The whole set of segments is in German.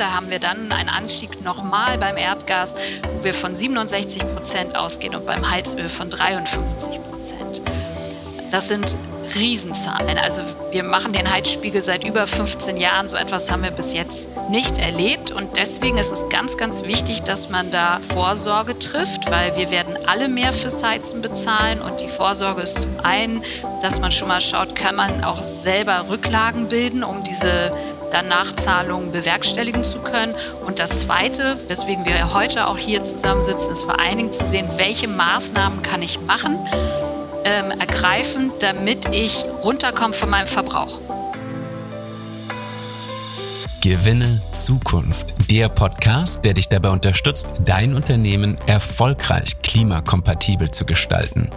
Da haben wir dann einen Anstieg nochmal beim Erdgas, wo wir von 67 Prozent ausgehen und beim Heizöl von 53 Prozent. Das sind Riesenzahlen. Also wir machen den Heizspiegel seit über 15 Jahren. So etwas haben wir bis jetzt nicht erlebt. Und deswegen ist es ganz, ganz wichtig, dass man da Vorsorge trifft, weil wir werden alle mehr fürs Heizen bezahlen. Und die Vorsorge ist zum einen, dass man schon mal schaut, kann man auch selber Rücklagen bilden, um diese dann Nachzahlungen bewerkstelligen zu können. Und das Zweite, weswegen wir heute auch hier zusammensitzen, ist vor allen Dingen zu sehen, welche Maßnahmen kann ich machen, ähm, ergreifen, damit ich runterkomme von meinem Verbrauch. Gewinne Zukunft. Der Podcast, der dich dabei unterstützt, dein Unternehmen erfolgreich klimakompatibel zu gestalten.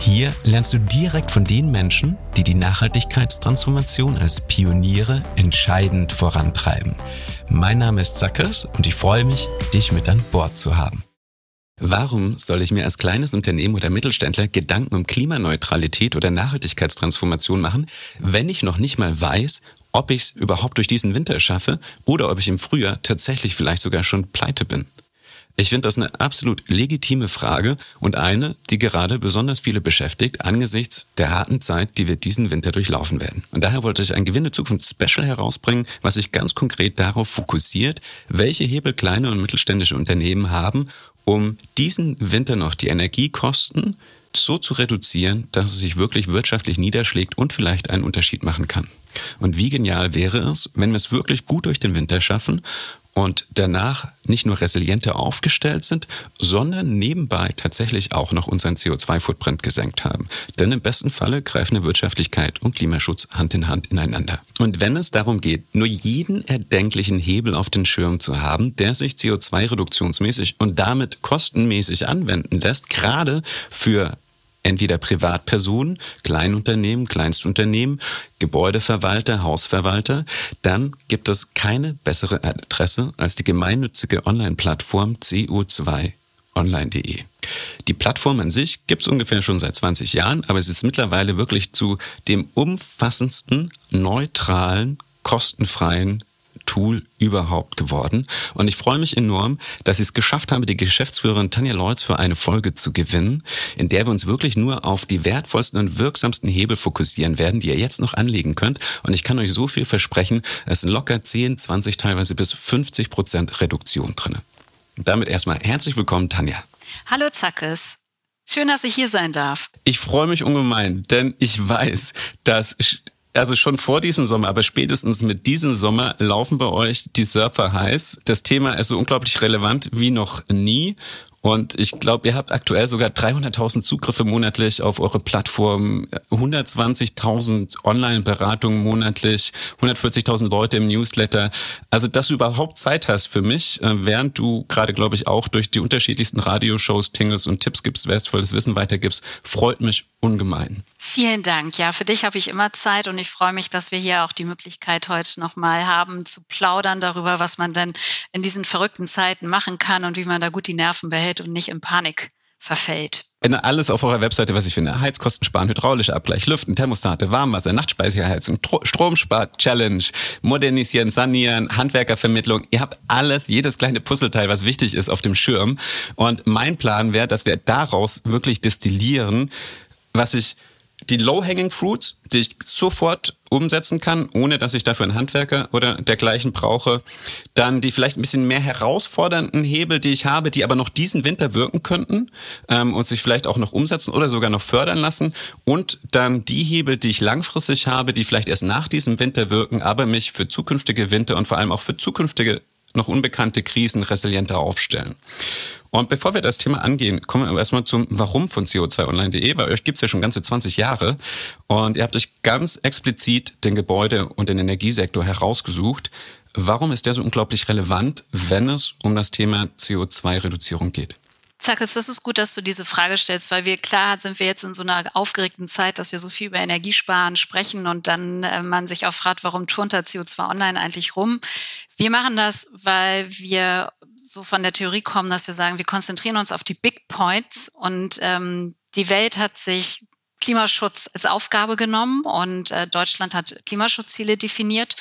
Hier lernst du direkt von den Menschen, die die Nachhaltigkeitstransformation als Pioniere entscheidend vorantreiben. Mein Name ist Zackers und ich freue mich, dich mit an Bord zu haben. Warum soll ich mir als kleines Unternehmen oder Mittelständler Gedanken um Klimaneutralität oder Nachhaltigkeitstransformation machen, wenn ich noch nicht mal weiß, ob ich es überhaupt durch diesen Winter schaffe oder ob ich im Frühjahr tatsächlich vielleicht sogar schon pleite bin? Ich finde das eine absolut legitime Frage und eine, die gerade besonders viele beschäftigt angesichts der harten Zeit, die wir diesen Winter durchlaufen werden. Und daher wollte ich ein Gewinne Zukunft Special herausbringen, was sich ganz konkret darauf fokussiert, welche Hebel kleine und mittelständische Unternehmen haben, um diesen Winter noch die Energiekosten so zu reduzieren, dass es sich wirklich wirtschaftlich niederschlägt und vielleicht einen Unterschied machen kann. Und wie genial wäre es, wenn wir es wirklich gut durch den Winter schaffen und danach nicht nur resilienter aufgestellt sind, sondern nebenbei tatsächlich auch noch unseren CO2-Footprint gesenkt haben. Denn im besten Falle greifen eine Wirtschaftlichkeit und Klimaschutz Hand in Hand ineinander. Und wenn es darum geht, nur jeden erdenklichen Hebel auf den Schirm zu haben, der sich CO2-reduktionsmäßig und damit kostenmäßig anwenden lässt, gerade für entweder Privatpersonen, Kleinunternehmen, Kleinstunternehmen, Gebäudeverwalter, Hausverwalter, dann gibt es keine bessere Adresse als die gemeinnützige Online-Plattform CO2 online.de. Die Plattform an sich gibt es ungefähr schon seit 20 Jahren, aber es ist mittlerweile wirklich zu dem umfassendsten, neutralen, kostenfreien Tool überhaupt geworden. Und ich freue mich enorm, dass ich es geschafft habe, die Geschäftsführerin Tanja Leutz für eine Folge zu gewinnen, in der wir uns wirklich nur auf die wertvollsten und wirksamsten Hebel fokussieren werden, die ihr jetzt noch anlegen könnt. Und ich kann euch so viel versprechen, es sind locker 10, 20, teilweise bis 50 Prozent Reduktion drin. Damit erstmal herzlich willkommen, Tanja. Hallo Zackes. Schön, dass ich hier sein darf. Ich freue mich ungemein, denn ich weiß, dass also schon vor diesem Sommer, aber spätestens mit diesem Sommer laufen bei euch die Surfer heiß. Das Thema ist so unglaublich relevant wie noch nie. Und ich glaube, ihr habt aktuell sogar 300.000 Zugriffe monatlich auf eure Plattform, 120.000 Online-Beratungen monatlich, 140.000 Leute im Newsletter. Also, dass du überhaupt Zeit hast für mich, äh, während du gerade, glaube ich, auch durch die unterschiedlichsten Radioshows tingles und Tipps gibst, wertvolles Wissen weitergibst, freut mich ungemein. Vielen Dank. Ja, für dich habe ich immer Zeit und ich freue mich, dass wir hier auch die Möglichkeit heute nochmal haben zu plaudern darüber, was man denn in diesen verrückten Zeiten machen kann und wie man da gut die Nerven behält und nicht in Panik verfällt. Alles auf eurer Webseite, was ich finde. Heizkosten sparen, hydraulischer Abgleich, Lüften, Thermostate, Warmwasser, Nachtspeicherheizung, Stromspar-Challenge, modernisieren, sanieren, Handwerkervermittlung. Ihr habt alles, jedes kleine Puzzleteil, was wichtig ist, auf dem Schirm. Und mein Plan wäre, dass wir daraus wirklich destillieren, was ich die Low-Hanging Fruits, die ich sofort umsetzen kann, ohne dass ich dafür einen Handwerker oder dergleichen brauche. Dann die vielleicht ein bisschen mehr herausfordernden Hebel, die ich habe, die aber noch diesen Winter wirken könnten ähm, und sich vielleicht auch noch umsetzen oder sogar noch fördern lassen. Und dann die Hebel, die ich langfristig habe, die vielleicht erst nach diesem Winter wirken, aber mich für zukünftige Winter und vor allem auch für zukünftige noch unbekannte Krisen resilienter aufstellen. Und bevor wir das Thema angehen, kommen wir erstmal zum Warum von CO2online.de. Bei euch gibt's ja schon ganze 20 Jahre und ihr habt euch ganz explizit den Gebäude- und den Energiesektor herausgesucht. Warum ist der so unglaublich relevant, wenn es um das Thema CO2-Reduzierung geht? Zackes, das ist gut, dass du diese Frage stellst, weil wir klar sind wir jetzt in so einer aufgeregten Zeit, dass wir so viel über Energiesparen sprechen und dann äh, man sich auch fragt, warum turnt da CO2 Online eigentlich rum? Wir machen das, weil wir so von der Theorie kommen, dass wir sagen, wir konzentrieren uns auf die Big Points und ähm, die Welt hat sich Klimaschutz als Aufgabe genommen und äh, Deutschland hat Klimaschutzziele definiert.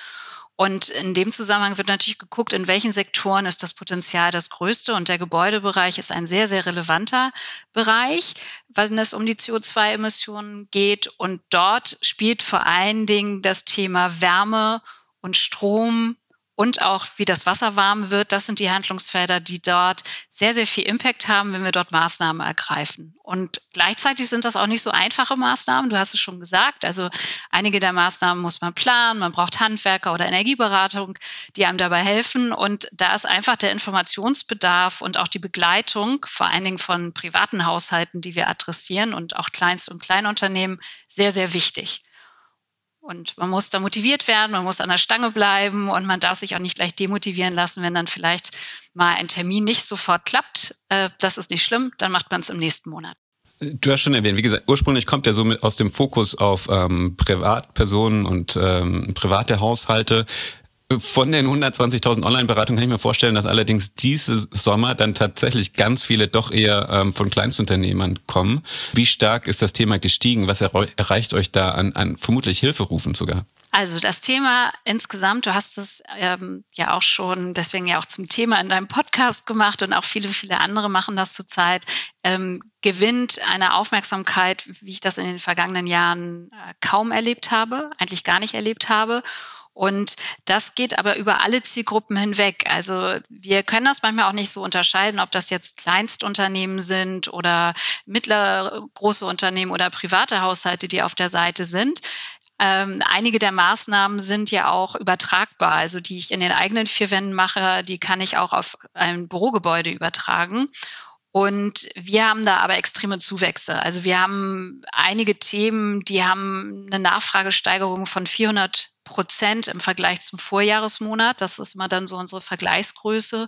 Und in dem Zusammenhang wird natürlich geguckt, in welchen Sektoren ist das Potenzial das größte. Und der Gebäudebereich ist ein sehr, sehr relevanter Bereich, wenn es um die CO2-Emissionen geht. Und dort spielt vor allen Dingen das Thema Wärme und Strom und auch wie das Wasser warm wird. Das sind die Handlungsfelder, die dort sehr, sehr viel Impact haben, wenn wir dort Maßnahmen ergreifen. Und gleichzeitig sind das auch nicht so einfache Maßnahmen. Du hast es schon gesagt. Also einige der Maßnahmen muss man planen. Man braucht Handwerker oder Energieberatung, die einem dabei helfen. Und da ist einfach der Informationsbedarf und auch die Begleitung, vor allen Dingen von privaten Haushalten, die wir adressieren und auch Kleinst- und Kleinunternehmen, sehr, sehr wichtig. Und man muss da motiviert werden, man muss an der Stange bleiben und man darf sich auch nicht gleich demotivieren lassen, wenn dann vielleicht mal ein Termin nicht sofort klappt. Äh, das ist nicht schlimm, dann macht man es im nächsten Monat. Du hast schon erwähnt, wie gesagt, ursprünglich kommt er so mit aus dem Fokus auf ähm, Privatpersonen und ähm, private Haushalte. Von den 120.000 Online-Beratungen kann ich mir vorstellen, dass allerdings dieses Sommer dann tatsächlich ganz viele doch eher ähm, von Kleinstunternehmern kommen. Wie stark ist das Thema gestiegen? Was erreicht euch da an, an vermutlich Hilferufen sogar? Also das Thema insgesamt, du hast es ähm, ja auch schon, deswegen ja auch zum Thema in deinem Podcast gemacht und auch viele, viele andere machen das zurzeit, ähm, gewinnt eine Aufmerksamkeit, wie ich das in den vergangenen Jahren äh, kaum erlebt habe, eigentlich gar nicht erlebt habe. Und das geht aber über alle Zielgruppen hinweg. Also wir können das manchmal auch nicht so unterscheiden, ob das jetzt Kleinstunternehmen sind oder mittlere, große Unternehmen oder private Haushalte, die auf der Seite sind. Ähm, einige der Maßnahmen sind ja auch übertragbar. Also die ich in den eigenen vier Wänden mache, die kann ich auch auf ein Bürogebäude übertragen. Und wir haben da aber extreme Zuwächse. Also wir haben einige Themen, die haben eine Nachfragesteigerung von 400 Prozent im Vergleich zum Vorjahresmonat. Das ist immer dann so unsere Vergleichsgröße.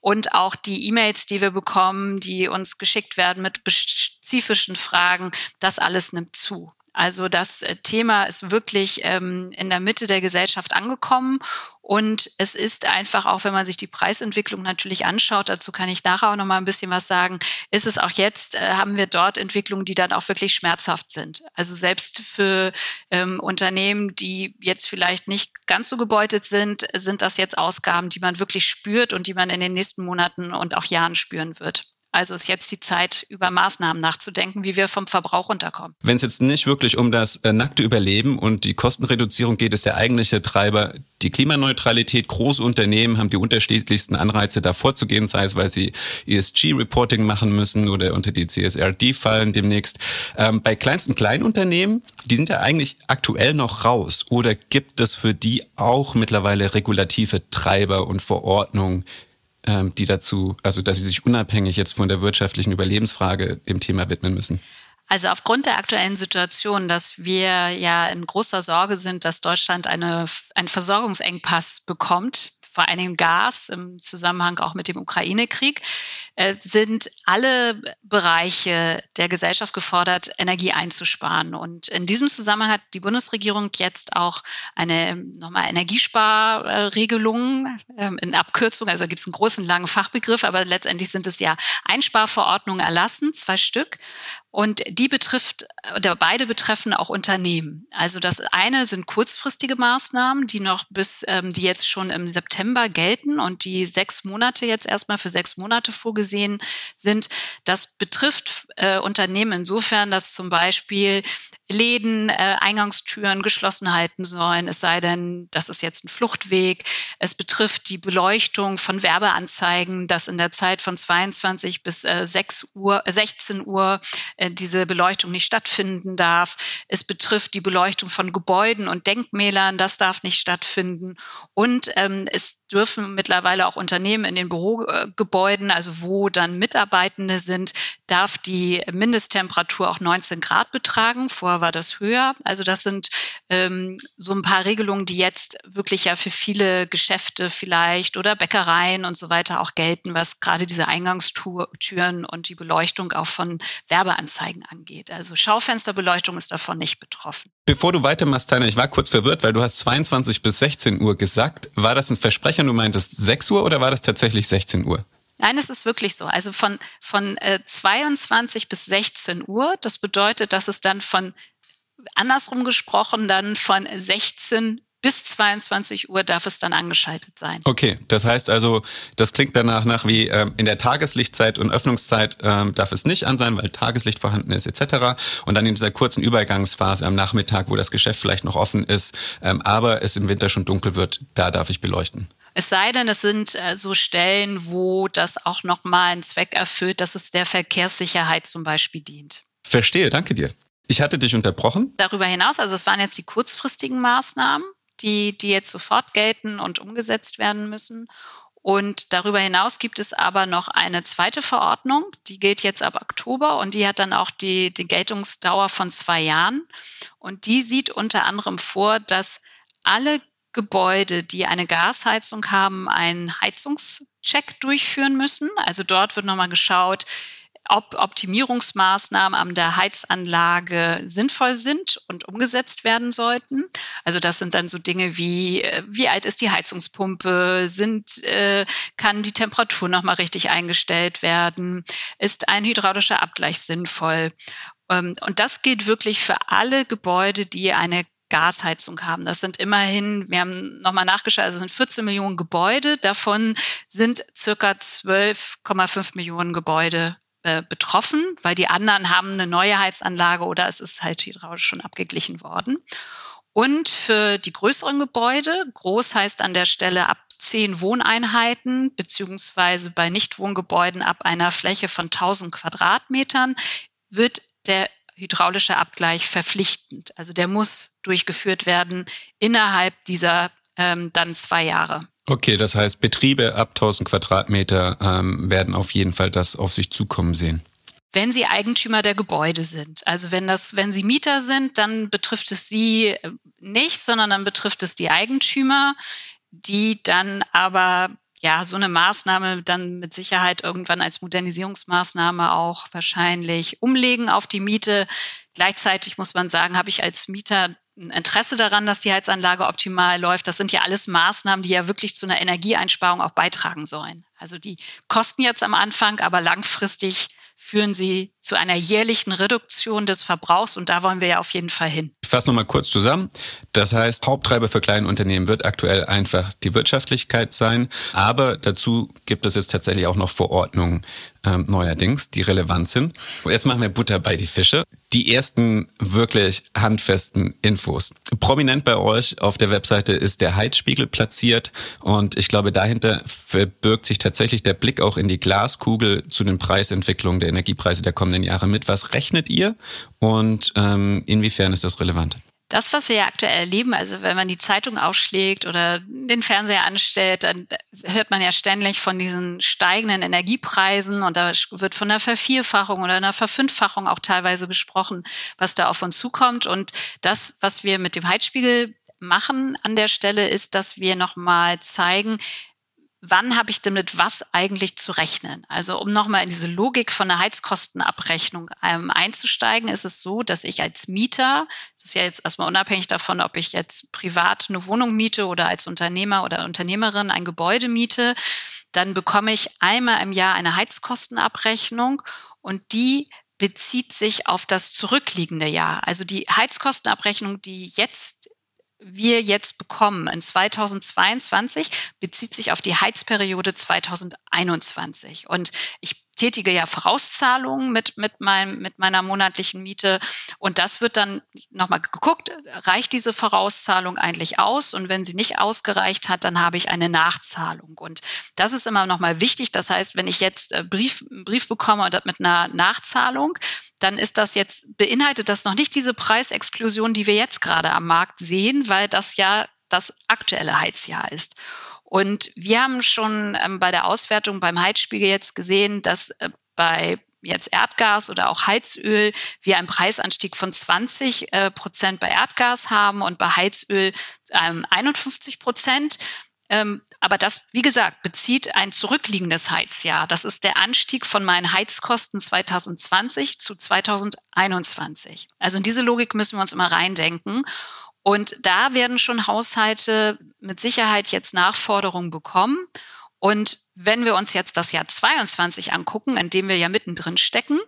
Und auch die E-Mails, die wir bekommen, die uns geschickt werden mit spezifischen Fragen, das alles nimmt zu. Also das äh, Thema ist wirklich ähm, in der Mitte der Gesellschaft angekommen und es ist einfach auch, wenn man sich die Preisentwicklung natürlich anschaut, dazu kann ich nachher auch noch mal ein bisschen was sagen, ist es auch jetzt, äh, haben wir dort Entwicklungen, die dann auch wirklich schmerzhaft sind. Also selbst für ähm, Unternehmen, die jetzt vielleicht nicht ganz so gebeutet sind, sind das jetzt Ausgaben, die man wirklich spürt und die man in den nächsten Monaten und auch Jahren spüren wird. Also ist jetzt die Zeit, über Maßnahmen nachzudenken, wie wir vom Verbrauch runterkommen. Wenn es jetzt nicht wirklich um das äh, nackte Überleben und die Kostenreduzierung geht, ist der eigentliche Treiber die Klimaneutralität. Große Unternehmen haben die unterschiedlichsten Anreize, da vorzugehen, sei es, weil sie ESG-Reporting machen müssen oder unter die CSRD fallen demnächst. Ähm, bei kleinsten Kleinunternehmen, die sind ja eigentlich aktuell noch raus. Oder gibt es für die auch mittlerweile regulative Treiber und Verordnungen, ähm, die dazu, also dass sie sich unabhängig jetzt von der wirtschaftlichen Überlebensfrage dem Thema widmen müssen? Also aufgrund der aktuellen Situation, dass wir ja in großer Sorge sind, dass Deutschland eine, einen Versorgungsengpass bekommt, vor Dingen Gas im Zusammenhang auch mit dem Ukraine-Krieg, äh, sind alle Bereiche der Gesellschaft gefordert, Energie einzusparen. Und in diesem Zusammenhang hat die Bundesregierung jetzt auch eine nochmal Energiesparregelung ähm, in Abkürzung, also gibt es einen großen langen Fachbegriff, aber letztendlich sind es ja Einsparverordnungen erlassen, zwei Stück. Und die betrifft, oder beide betreffen auch Unternehmen. Also das eine sind kurzfristige Maßnahmen, die noch bis, ähm, die jetzt schon im September gelten und die sechs Monate jetzt erstmal für sechs Monate vorgesehen sind. Das betrifft äh, Unternehmen insofern, dass zum Beispiel Läden äh, Eingangstüren geschlossen halten sollen, es sei denn, das ist jetzt ein Fluchtweg. Es betrifft die Beleuchtung von Werbeanzeigen, dass in der Zeit von 22 bis äh, 6 Uhr, 16 Uhr äh, diese Beleuchtung nicht stattfinden darf. Es betrifft die Beleuchtung von Gebäuden und Denkmälern, das darf nicht stattfinden. Und ähm, es dürfen mittlerweile auch Unternehmen in den Bürogebäuden, also wo dann Mitarbeitende sind, darf die Mindesttemperatur auch 19 Grad betragen. Vorher war das höher. Also das sind ähm, so ein paar Regelungen, die jetzt wirklich ja für viele Geschäfte vielleicht oder Bäckereien und so weiter auch gelten, was gerade diese Eingangstüren und die Beleuchtung auch von Werbeanzeigen angeht. Also Schaufensterbeleuchtung ist davon nicht betroffen. Bevor du weitermachst, Tainer, ich war kurz verwirrt, weil du hast 22 bis 16 Uhr gesagt. War das ein Versprechen, du meintest 6 Uhr oder war das tatsächlich 16 Uhr? Nein, es ist wirklich so. Also von, von äh, 22 bis 16 Uhr. Das bedeutet, dass es dann von, andersrum gesprochen, dann von 16 bis 22 Uhr darf es dann angeschaltet sein. Okay, das heißt also, das klingt danach nach wie ähm, in der Tageslichtzeit und Öffnungszeit ähm, darf es nicht an sein, weil Tageslicht vorhanden ist etc. Und dann in dieser kurzen Übergangsphase am Nachmittag, wo das Geschäft vielleicht noch offen ist, ähm, aber es im Winter schon dunkel wird, da darf ich beleuchten. Es sei denn, es sind äh, so Stellen, wo das auch nochmal einen Zweck erfüllt, dass es der Verkehrssicherheit zum Beispiel dient. Verstehe, danke dir. Ich hatte dich unterbrochen. Darüber hinaus, also es waren jetzt die kurzfristigen Maßnahmen die, die jetzt sofort gelten und umgesetzt werden müssen. Und darüber hinaus gibt es aber noch eine zweite Verordnung, die gilt jetzt ab Oktober und die hat dann auch die, die Geltungsdauer von zwei Jahren. Und die sieht unter anderem vor, dass alle Gebäude, die eine Gasheizung haben, einen Heizungscheck durchführen müssen. Also dort wird nochmal geschaut, ob Optimierungsmaßnahmen an der Heizanlage sinnvoll sind und umgesetzt werden sollten. Also das sind dann so Dinge wie, äh, wie alt ist die Heizungspumpe, sind, äh, kann die Temperatur nochmal richtig eingestellt werden, ist ein hydraulischer Abgleich sinnvoll. Ähm, und das gilt wirklich für alle Gebäude, die eine Gasheizung haben. Das sind immerhin, wir haben nochmal nachgeschaut, also sind 14 Millionen Gebäude, davon sind circa 12,5 Millionen Gebäude äh, betroffen, weil die anderen haben eine neue Heizanlage oder es ist halt hydraulisch schon abgeglichen worden. Und für die größeren Gebäude, groß heißt an der Stelle ab zehn Wohneinheiten, beziehungsweise bei Nichtwohngebäuden ab einer Fläche von 1000 Quadratmetern, wird der hydraulische Abgleich verpflichtend. Also der muss durchgeführt werden innerhalb dieser ähm, dann zwei Jahre. Okay, das heißt, Betriebe ab 1000 Quadratmeter ähm, werden auf jeden Fall das auf sich zukommen sehen. Wenn sie Eigentümer der Gebäude sind. Also wenn das, wenn sie Mieter sind, dann betrifft es sie äh, nicht, sondern dann betrifft es die Eigentümer, die dann aber ja, so eine Maßnahme dann mit Sicherheit irgendwann als Modernisierungsmaßnahme auch wahrscheinlich umlegen auf die Miete. Gleichzeitig muss man sagen, habe ich als Mieter ein Interesse daran, dass die Heizanlage optimal läuft. Das sind ja alles Maßnahmen, die ja wirklich zu einer Energieeinsparung auch beitragen sollen. Also die kosten jetzt am Anfang, aber langfristig führen sie zu einer jährlichen Reduktion des Verbrauchs und da wollen wir ja auf jeden Fall hin. Ich fasse nochmal kurz zusammen. Das heißt, Haupttreiber für kleine Unternehmen wird aktuell einfach die Wirtschaftlichkeit sein, aber dazu gibt es jetzt tatsächlich auch noch Verordnungen ähm, neuerdings, die relevant sind. Und jetzt machen wir Butter bei die Fische. Die ersten wirklich handfesten Infos. Prominent bei euch auf der Webseite ist der Heizspiegel platziert und ich glaube, dahinter verbirgt sich tatsächlich der Blick auch in die Glaskugel zu den Preisentwicklungen der Energiepreise der kommenden Jahre mit. Was rechnet ihr und ähm, inwiefern ist das relevant? Das, was wir ja aktuell erleben, also wenn man die Zeitung aufschlägt oder den Fernseher anstellt, dann hört man ja ständig von diesen steigenden Energiepreisen und da wird von einer Vervierfachung oder einer Verfünffachung auch teilweise gesprochen, was da auf uns zukommt. Und das, was wir mit dem Heizspiegel machen an der Stelle, ist, dass wir nochmal zeigen, wann habe ich denn mit was eigentlich zu rechnen? Also um nochmal in diese Logik von der Heizkostenabrechnung ähm, einzusteigen, ist es so, dass ich als Mieter, das ist ja jetzt erstmal unabhängig davon, ob ich jetzt privat eine Wohnung miete oder als Unternehmer oder Unternehmerin ein Gebäude miete, dann bekomme ich einmal im Jahr eine Heizkostenabrechnung und die bezieht sich auf das zurückliegende Jahr. Also die Heizkostenabrechnung, die jetzt wir jetzt bekommen in 2022, bezieht sich auf die Heizperiode 2021. Und ich tätige ja Vorauszahlungen mit, mit, meinem, mit meiner monatlichen Miete. Und das wird dann nochmal geguckt, reicht diese Vorauszahlung eigentlich aus? Und wenn sie nicht ausgereicht hat, dann habe ich eine Nachzahlung. Und das ist immer nochmal wichtig. Das heißt, wenn ich jetzt äh, Brief, einen Brief bekomme mit einer Nachzahlung, dann ist das jetzt, beinhaltet das noch nicht diese Preisexplosion, die wir jetzt gerade am Markt sehen, weil das ja das aktuelle Heizjahr ist. Und wir haben schon ähm, bei der Auswertung beim Heizspiegel jetzt gesehen, dass äh, bei jetzt Erdgas oder auch Heizöl wir einen Preisanstieg von 20 äh, Prozent bei Erdgas haben und bei Heizöl ähm, 51 Prozent. Ähm, aber das, wie gesagt, bezieht ein zurückliegendes Heizjahr. Das ist der Anstieg von meinen Heizkosten 2020 zu 2021. Also in diese Logik müssen wir uns immer reindenken. Und da werden schon Haushalte mit Sicherheit jetzt Nachforderungen bekommen. Und wenn wir uns jetzt das Jahr 22 angucken, in dem wir ja mittendrin stecken,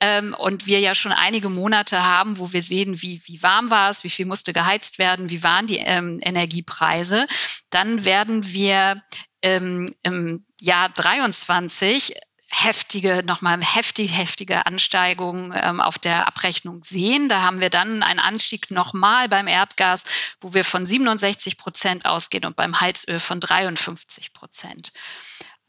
ähm, und wir ja schon einige Monate haben, wo wir sehen, wie, wie warm war es, wie viel musste geheizt werden, wie waren die ähm, Energiepreise, dann werden wir ähm, im Jahr 23 heftige, nochmal heftig, heftige Ansteigungen ähm, auf der Abrechnung sehen. Da haben wir dann einen Anstieg nochmal beim Erdgas, wo wir von 67 Prozent ausgehen und beim Heizöl von 53 Prozent.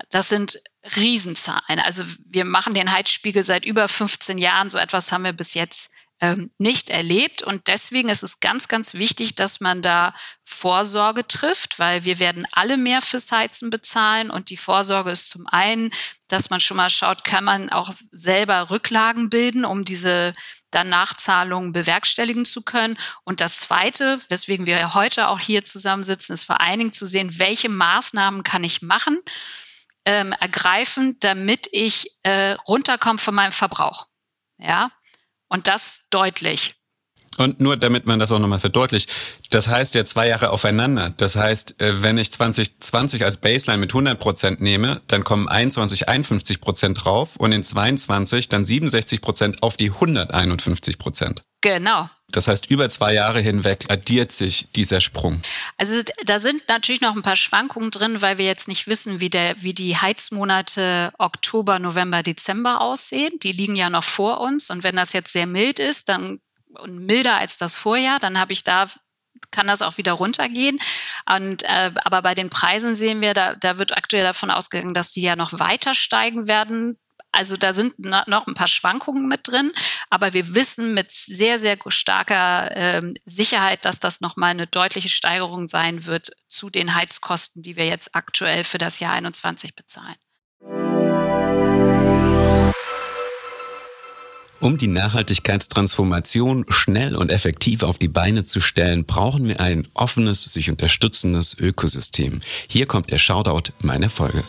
Das sind Riesenzahlen. Also wir machen den Heizspiegel seit über 15 Jahren. So etwas haben wir bis jetzt ähm, nicht erlebt. Und deswegen ist es ganz, ganz wichtig, dass man da Vorsorge trifft, weil wir werden alle mehr fürs Heizen bezahlen. Und die Vorsorge ist zum einen, dass man schon mal schaut, kann man auch selber Rücklagen bilden, um diese dann Nachzahlungen bewerkstelligen zu können. Und das Zweite, weswegen wir heute auch hier zusammensitzen, ist vor allen Dingen zu sehen, welche Maßnahmen kann ich machen, ähm, ergreifen, damit ich äh, runterkomme von meinem Verbrauch. Ja, und das deutlich. Und nur damit man das auch nochmal verdeutlicht, das heißt ja zwei Jahre aufeinander. Das heißt, äh, wenn ich 2020 als Baseline mit 100 Prozent nehme, dann kommen 21 51 Prozent drauf und in 22 dann 67 Prozent auf die 151 Prozent. Genau. Das heißt, über zwei Jahre hinweg addiert sich dieser Sprung. Also da sind natürlich noch ein paar Schwankungen drin, weil wir jetzt nicht wissen, wie, der, wie die Heizmonate Oktober, November, Dezember aussehen. Die liegen ja noch vor uns. Und wenn das jetzt sehr mild ist, dann und milder als das Vorjahr, dann habe ich da kann das auch wieder runtergehen. Und, äh, aber bei den Preisen sehen wir, da, da wird aktuell davon ausgegangen, dass die ja noch weiter steigen werden also da sind noch ein paar Schwankungen mit drin, aber wir wissen mit sehr, sehr starker ähm, Sicherheit, dass das nochmal eine deutliche Steigerung sein wird zu den Heizkosten, die wir jetzt aktuell für das Jahr 21 bezahlen. Um die Nachhaltigkeitstransformation schnell und effektiv auf die Beine zu stellen, brauchen wir ein offenes, sich unterstützendes Ökosystem. Hier kommt der Shoutout meiner Folge.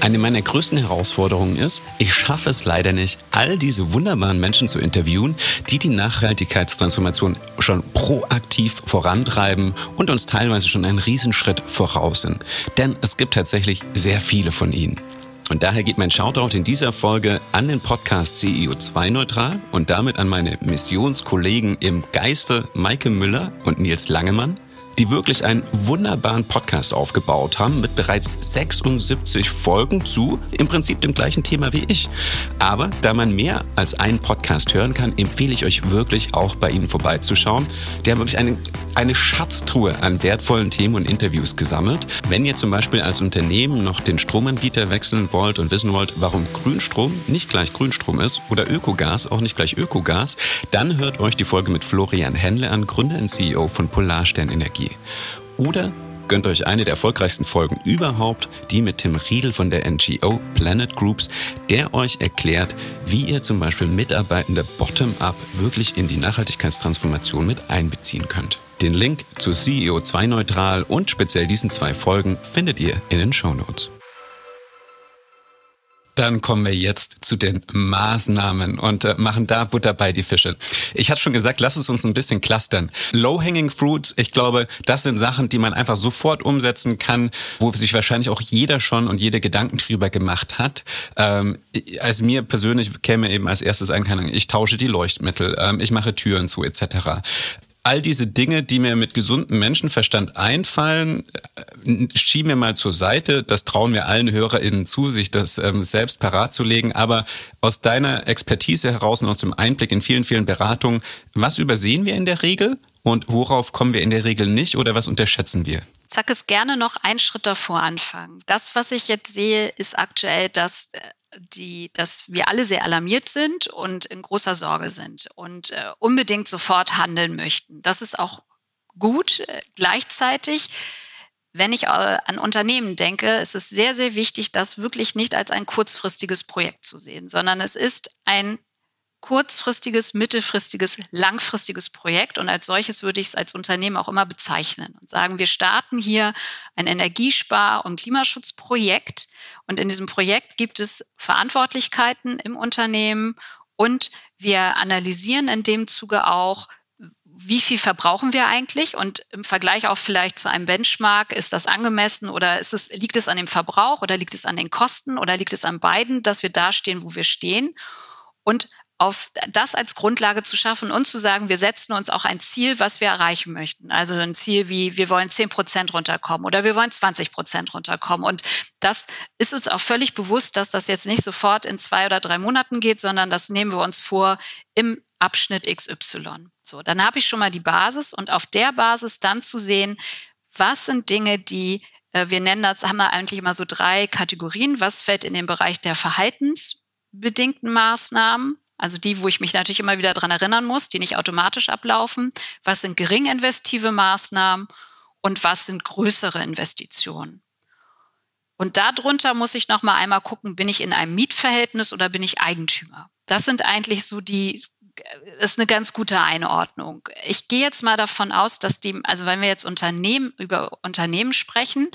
Eine meiner größten Herausforderungen ist, ich schaffe es leider nicht, all diese wunderbaren Menschen zu interviewen, die die Nachhaltigkeitstransformation schon proaktiv vorantreiben und uns teilweise schon einen Riesenschritt voraus sind. Denn es gibt tatsächlich sehr viele von ihnen. Und daher geht mein Shoutout in dieser Folge an den Podcast CEO2 Neutral und damit an meine Missionskollegen im Geiste Maike Müller und Nils Langemann die wirklich einen wunderbaren Podcast aufgebaut haben mit bereits 76 Folgen zu im Prinzip dem gleichen Thema wie ich. Aber da man mehr als einen Podcast hören kann, empfehle ich euch wirklich auch bei ihnen vorbeizuschauen. Die haben wirklich eine, eine Schatztruhe an wertvollen Themen und Interviews gesammelt. Wenn ihr zum Beispiel als Unternehmen noch den Stromanbieter wechseln wollt und wissen wollt, warum Grünstrom nicht gleich Grünstrom ist oder Ökogas auch nicht gleich Ökogas, dann hört euch die Folge mit Florian Henle an, Gründer und CEO von Polarstern Energie. Energie. Oder gönnt euch eine der erfolgreichsten Folgen überhaupt, die mit Tim Riedel von der NGO Planet Groups, der euch erklärt, wie ihr zum Beispiel Mitarbeitende bottom-up wirklich in die Nachhaltigkeitstransformation mit einbeziehen könnt. Den Link zu CEO2 Neutral und speziell diesen zwei Folgen findet ihr in den Show Notes. Dann kommen wir jetzt zu den Maßnahmen und äh, machen da Butter bei die Fische. Ich hatte schon gesagt, lass es uns ein bisschen clustern. Low-hanging fruits, ich glaube, das sind Sachen, die man einfach sofort umsetzen kann, wo sich wahrscheinlich auch jeder schon und jede Gedanken drüber gemacht hat. Ähm, also mir persönlich käme eben als erstes ein, ich tausche die Leuchtmittel, ähm, ich mache Türen zu etc all diese Dinge, die mir mit gesundem Menschenverstand einfallen, äh, schieben wir mal zur Seite. Das trauen wir allen HörerInnen zu, sich das ähm, selbst parat zu legen. Aber aus deiner Expertise heraus und aus dem Einblick in vielen, vielen Beratungen, was übersehen wir in der Regel und worauf kommen wir in der Regel nicht oder was unterschätzen wir? Sag es gerne noch einen Schritt davor anfangen. Das, was ich jetzt sehe, ist aktuell, dass äh, die, dass wir alle sehr alarmiert sind und in großer Sorge sind und äh, unbedingt sofort handeln möchten. Das ist auch gut. Äh, gleichzeitig, wenn ich äh, an Unternehmen denke, ist es sehr, sehr wichtig, das wirklich nicht als ein kurzfristiges Projekt zu sehen, sondern es ist ein kurzfristiges, mittelfristiges, langfristiges Projekt. Und als solches würde ich es als Unternehmen auch immer bezeichnen und sagen, wir starten hier ein Energiespar- und Klimaschutzprojekt. Und in diesem Projekt gibt es Verantwortlichkeiten im Unternehmen und wir analysieren in dem Zuge auch, wie viel verbrauchen wir eigentlich und im Vergleich auch vielleicht zu einem Benchmark, ist das angemessen oder es, liegt es an dem Verbrauch oder liegt es an den Kosten oder liegt es an beiden, dass wir da stehen, wo wir stehen? Und auf das als Grundlage zu schaffen und zu sagen, wir setzen uns auch ein Ziel, was wir erreichen möchten. Also ein Ziel wie, wir wollen 10 Prozent runterkommen oder wir wollen 20 Prozent runterkommen. Und das ist uns auch völlig bewusst, dass das jetzt nicht sofort in zwei oder drei Monaten geht, sondern das nehmen wir uns vor im Abschnitt XY. So, dann habe ich schon mal die Basis und auf der Basis dann zu sehen, was sind Dinge, die äh, wir nennen das, haben wir eigentlich immer so drei Kategorien. Was fällt in den Bereich der verhaltensbedingten Maßnahmen? Also die, wo ich mich natürlich immer wieder dran erinnern muss, die nicht automatisch ablaufen. Was sind gering investive Maßnahmen und was sind größere Investitionen? Und darunter muss ich noch mal einmal gucken, bin ich in einem Mietverhältnis oder bin ich Eigentümer? Das sind eigentlich so die ist eine ganz gute Einordnung. Ich gehe jetzt mal davon aus, dass die, also wenn wir jetzt Unternehmen über Unternehmen sprechen,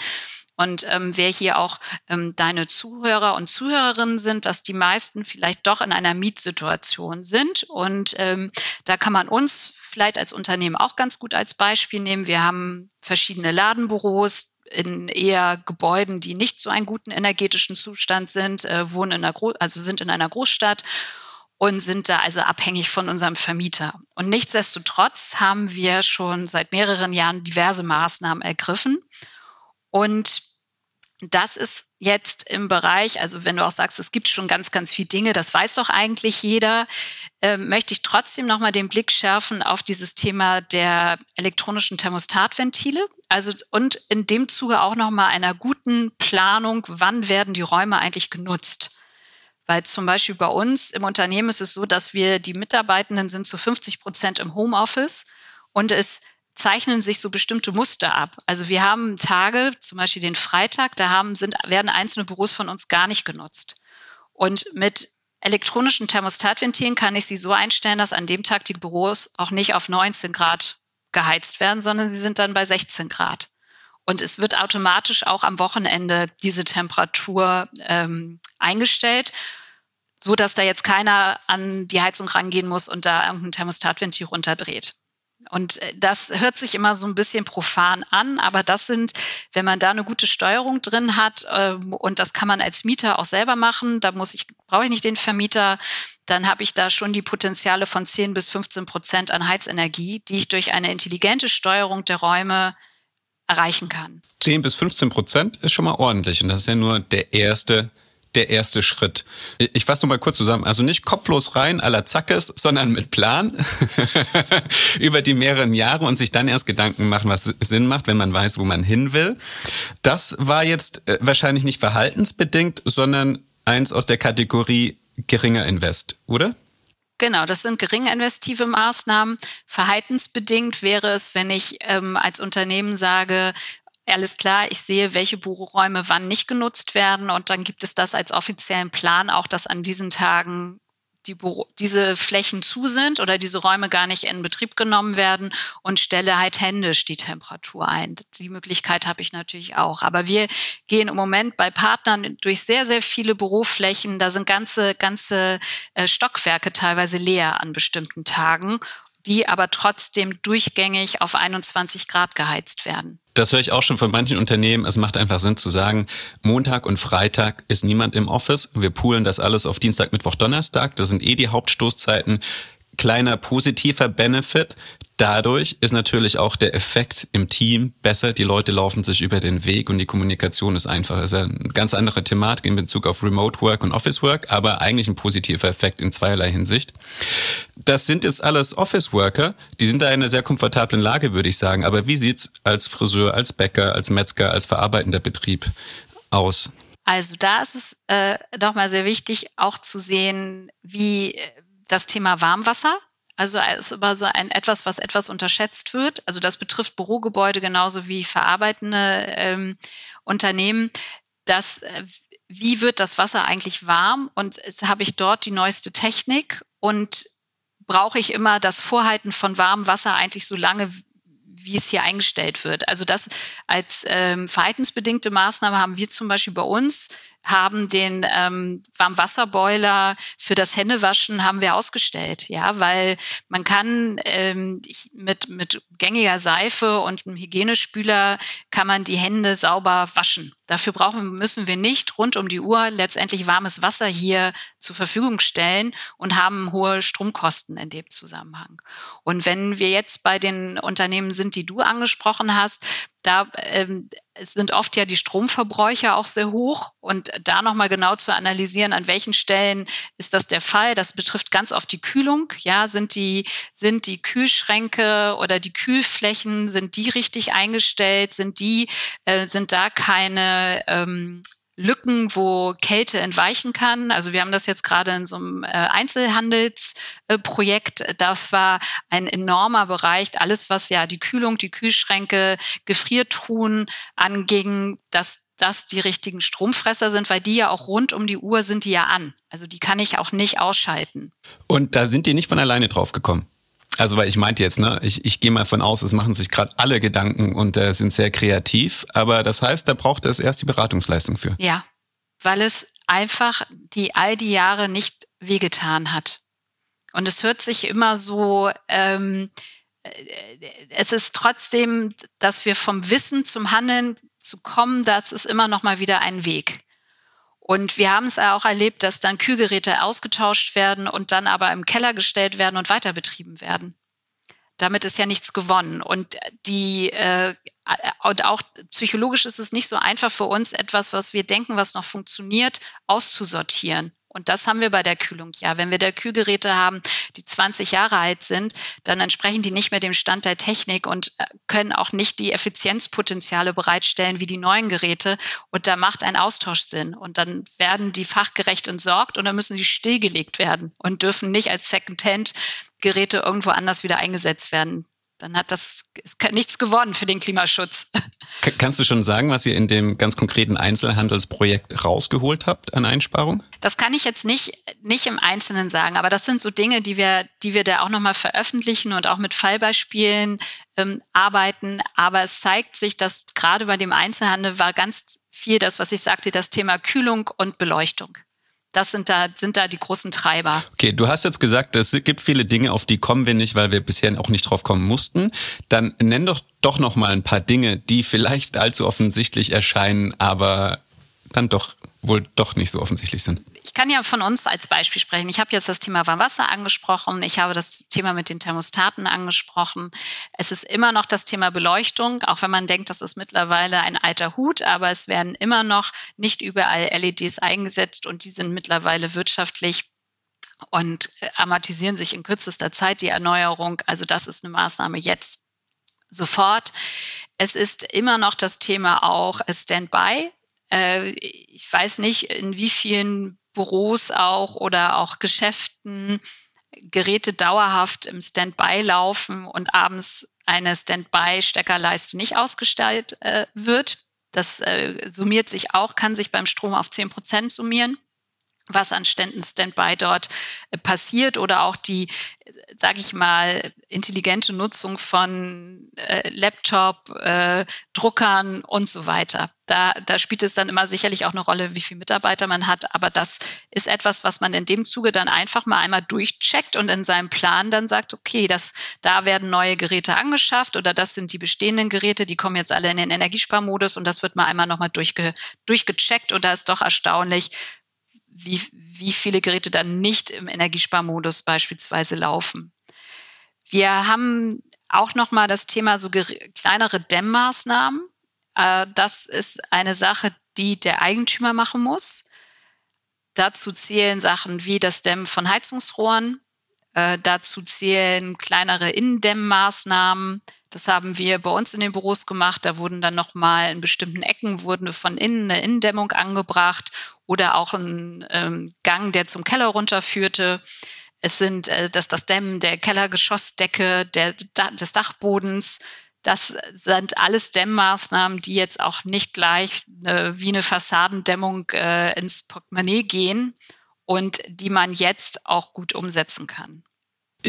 und ähm, wer hier auch ähm, deine Zuhörer und Zuhörerinnen sind, dass die meisten vielleicht doch in einer Mietsituation sind. Und ähm, da kann man uns vielleicht als Unternehmen auch ganz gut als Beispiel nehmen. Wir haben verschiedene Ladenbüros, in eher Gebäuden, die nicht so einen guten energetischen Zustand sind, äh, wohnen in einer Gro also sind in einer Großstadt und sind da also abhängig von unserem Vermieter. Und nichtsdestotrotz haben wir schon seit mehreren Jahren diverse Maßnahmen ergriffen. Und das ist jetzt im Bereich, also wenn du auch sagst, es gibt schon ganz, ganz viele Dinge, das weiß doch eigentlich jeder, äh, möchte ich trotzdem nochmal den Blick schärfen auf dieses Thema der elektronischen Thermostatventile. Also und in dem Zuge auch nochmal einer guten Planung, wann werden die Räume eigentlich genutzt. Weil zum Beispiel bei uns im Unternehmen ist es so, dass wir die Mitarbeitenden sind zu 50 Prozent im Homeoffice und es zeichnen sich so bestimmte Muster ab. Also wir haben Tage, zum Beispiel den Freitag, da haben, sind, werden einzelne Büros von uns gar nicht genutzt. Und mit elektronischen Thermostatventilen kann ich sie so einstellen, dass an dem Tag die Büros auch nicht auf 19 Grad geheizt werden, sondern sie sind dann bei 16 Grad. Und es wird automatisch auch am Wochenende diese Temperatur ähm, eingestellt, so dass da jetzt keiner an die Heizung rangehen muss und da irgendein Thermostatventil runterdreht. Und äh, das hört sich immer so ein bisschen profan an, aber das sind, wenn man da eine gute Steuerung drin hat, ähm, und das kann man als Mieter auch selber machen, da muss ich, brauche ich nicht den Vermieter, dann habe ich da schon die Potenziale von 10 bis 15 Prozent an Heizenergie, die ich durch eine intelligente Steuerung der Räume erreichen kann. 10 bis 15 Prozent ist schon mal ordentlich und das ist ja nur der erste der erste Schritt. Ich fasse noch mal kurz zusammen. Also nicht kopflos rein aller Zackes, sondern mit Plan über die mehreren Jahre und sich dann erst Gedanken machen, was Sinn macht, wenn man weiß, wo man hin will. Das war jetzt äh, wahrscheinlich nicht verhaltensbedingt, sondern eins aus der Kategorie geringer Invest, oder? Genau, das sind gering investive Maßnahmen. Verhaltensbedingt wäre es, wenn ich ähm, als Unternehmen sage, alles klar, ich sehe, welche Büroräume wann nicht genutzt werden und dann gibt es das als offiziellen Plan auch, dass an diesen Tagen die Büro, diese Flächen zu sind oder diese Räume gar nicht in Betrieb genommen werden und stelle halt händisch die Temperatur ein. Die Möglichkeit habe ich natürlich auch. Aber wir gehen im Moment bei Partnern durch sehr, sehr viele Büroflächen. Da sind ganze, ganze äh, Stockwerke teilweise leer an bestimmten Tagen die aber trotzdem durchgängig auf 21 Grad geheizt werden. Das höre ich auch schon von manchen Unternehmen. Es macht einfach Sinn zu sagen, Montag und Freitag ist niemand im Office. Wir poolen das alles auf Dienstag, Mittwoch, Donnerstag. Das sind eh die Hauptstoßzeiten kleiner positiver Benefit. Dadurch ist natürlich auch der Effekt im Team besser. Die Leute laufen sich über den Weg und die Kommunikation ist einfacher. Das ist eine ganz andere Thematik in Bezug auf Remote Work und Office Work, aber eigentlich ein positiver Effekt in zweierlei Hinsicht. Das sind jetzt alles Office Worker. Die sind da in einer sehr komfortablen Lage, würde ich sagen. Aber wie sieht's als Friseur, als Bäcker, als Metzger, als verarbeitender Betrieb aus? Also da ist es äh, nochmal sehr wichtig, auch zu sehen, wie das Thema Warmwasser. Also ist immer so ein etwas, was etwas unterschätzt wird. Also das betrifft Bürogebäude genauso wie verarbeitende ähm, Unternehmen. Das, äh, wie wird das Wasser eigentlich warm? Und habe ich dort die neueste Technik und brauche ich immer das Vorhalten von warmem Wasser eigentlich so lange, wie es hier eingestellt wird. Also das als ähm, verhaltensbedingte Maßnahme haben wir zum Beispiel bei uns haben den ähm, Warmwasserboiler für das Händewaschen haben wir ausgestellt, ja, weil man kann ähm, mit mit gängiger Seife und einem Hygienespüler kann man die Hände sauber waschen. Dafür brauchen müssen wir nicht rund um die Uhr letztendlich warmes Wasser hier zur Verfügung stellen und haben hohe Stromkosten in dem Zusammenhang. Und wenn wir jetzt bei den Unternehmen sind, die du angesprochen hast, da ähm, sind oft ja die Stromverbräuche auch sehr hoch und da nochmal genau zu analysieren, an welchen Stellen ist das der Fall. Das betrifft ganz oft die Kühlung. Ja, sind die, sind die Kühlschränke oder die Kühlflächen, sind die richtig eingestellt? Sind die, äh, sind da keine ähm, Lücken, wo Kälte entweichen kann. Also wir haben das jetzt gerade in so einem äh, Einzelhandelsprojekt. Das war ein enormer Bereich. Alles, was ja die Kühlung, die Kühlschränke, Gefriertruhen anging, dass das die richtigen Stromfresser sind, weil die ja auch rund um die Uhr sind die ja an. Also die kann ich auch nicht ausschalten. Und da sind die nicht von alleine drauf gekommen? Also weil ich meinte jetzt, ne, ich, ich gehe mal von aus, es machen sich gerade alle Gedanken und äh, sind sehr kreativ, aber das heißt, da braucht es erst die Beratungsleistung für. Ja, weil es einfach die all die Jahre nicht wehgetan hat. Und es hört sich immer so, ähm, äh, es ist trotzdem, dass wir vom Wissen zum Handeln zu kommen, das ist immer noch mal wieder ein Weg. Und wir haben es auch erlebt, dass dann Kühlgeräte ausgetauscht werden und dann aber im Keller gestellt werden und weiter betrieben werden. Damit ist ja nichts gewonnen. Und die äh, und auch psychologisch ist es nicht so einfach für uns, etwas, was wir denken, was noch funktioniert, auszusortieren. Und das haben wir bei der Kühlung ja. Wenn wir da Kühlgeräte haben, die 20 Jahre alt sind, dann entsprechen die nicht mehr dem Stand der Technik und äh, können auch nicht die Effizienzpotenziale bereitstellen wie die neuen Geräte. Und da macht ein Austausch Sinn. Und dann werden die fachgerecht entsorgt und dann müssen sie stillgelegt werden und dürfen nicht als Second-Hand-Geräte irgendwo anders wieder eingesetzt werden dann hat das nichts gewonnen für den Klimaschutz. Kannst du schon sagen, was ihr in dem ganz konkreten Einzelhandelsprojekt rausgeholt habt an Einsparung? Das kann ich jetzt nicht, nicht im Einzelnen sagen, aber das sind so Dinge, die wir, die wir da auch nochmal veröffentlichen und auch mit Fallbeispielen ähm, arbeiten. Aber es zeigt sich, dass gerade bei dem Einzelhandel war ganz viel das, was ich sagte, das Thema Kühlung und Beleuchtung. Das sind da, sind da die großen Treiber. Okay, du hast jetzt gesagt, es gibt viele Dinge, auf die kommen wir nicht, weil wir bisher auch nicht drauf kommen mussten. Dann nenn doch doch noch mal ein paar Dinge, die vielleicht allzu offensichtlich erscheinen, aber dann doch wohl doch nicht so offensichtlich sind. Ich kann ja von uns als Beispiel sprechen. Ich habe jetzt das Thema Warmwasser angesprochen. Ich habe das Thema mit den Thermostaten angesprochen. Es ist immer noch das Thema Beleuchtung, auch wenn man denkt, das ist mittlerweile ein alter Hut, aber es werden immer noch nicht überall LEDs eingesetzt und die sind mittlerweile wirtschaftlich und äh, amortisieren sich in kürzester Zeit die Erneuerung. Also das ist eine Maßnahme jetzt sofort. Es ist immer noch das Thema auch Standby. Äh, ich weiß nicht, in wie vielen Büros auch oder auch Geschäften Geräte dauerhaft im Standby laufen und abends eine Standby-Steckerleiste nicht ausgestellt äh, wird. Das äh, summiert sich auch, kann sich beim Strom auf 10 Prozent summieren was an Ständen Standby dort äh, passiert oder auch die, sage ich mal, intelligente Nutzung von äh, Laptop, äh, Druckern und so weiter. Da, da spielt es dann immer sicherlich auch eine Rolle, wie viele Mitarbeiter man hat. Aber das ist etwas, was man in dem Zuge dann einfach mal einmal durchcheckt und in seinem Plan dann sagt, okay, das, da werden neue Geräte angeschafft oder das sind die bestehenden Geräte, die kommen jetzt alle in den Energiesparmodus und das wird mal einmal nochmal durchge, durchgecheckt und da ist doch erstaunlich, wie, wie viele Geräte dann nicht im Energiesparmodus beispielsweise laufen. Wir haben auch nochmal das Thema so kleinere Dämmmaßnahmen. Äh, das ist eine Sache, die der Eigentümer machen muss. Dazu zählen Sachen wie das Dämmen von Heizungsrohren. Äh, dazu zählen kleinere Innendämmmaßnahmen. Das haben wir bei uns in den Büros gemacht. Da wurden dann nochmal in bestimmten Ecken wurden von innen eine Innendämmung angebracht oder auch ein ähm, Gang, der zum Keller runterführte. Es sind äh, das, das Dämmen der Kellergeschossdecke, der, des Dachbodens. Das sind alles Dämmmaßnahmen, die jetzt auch nicht gleich äh, wie eine Fassadendämmung äh, ins Portemonnaie gehen und die man jetzt auch gut umsetzen kann.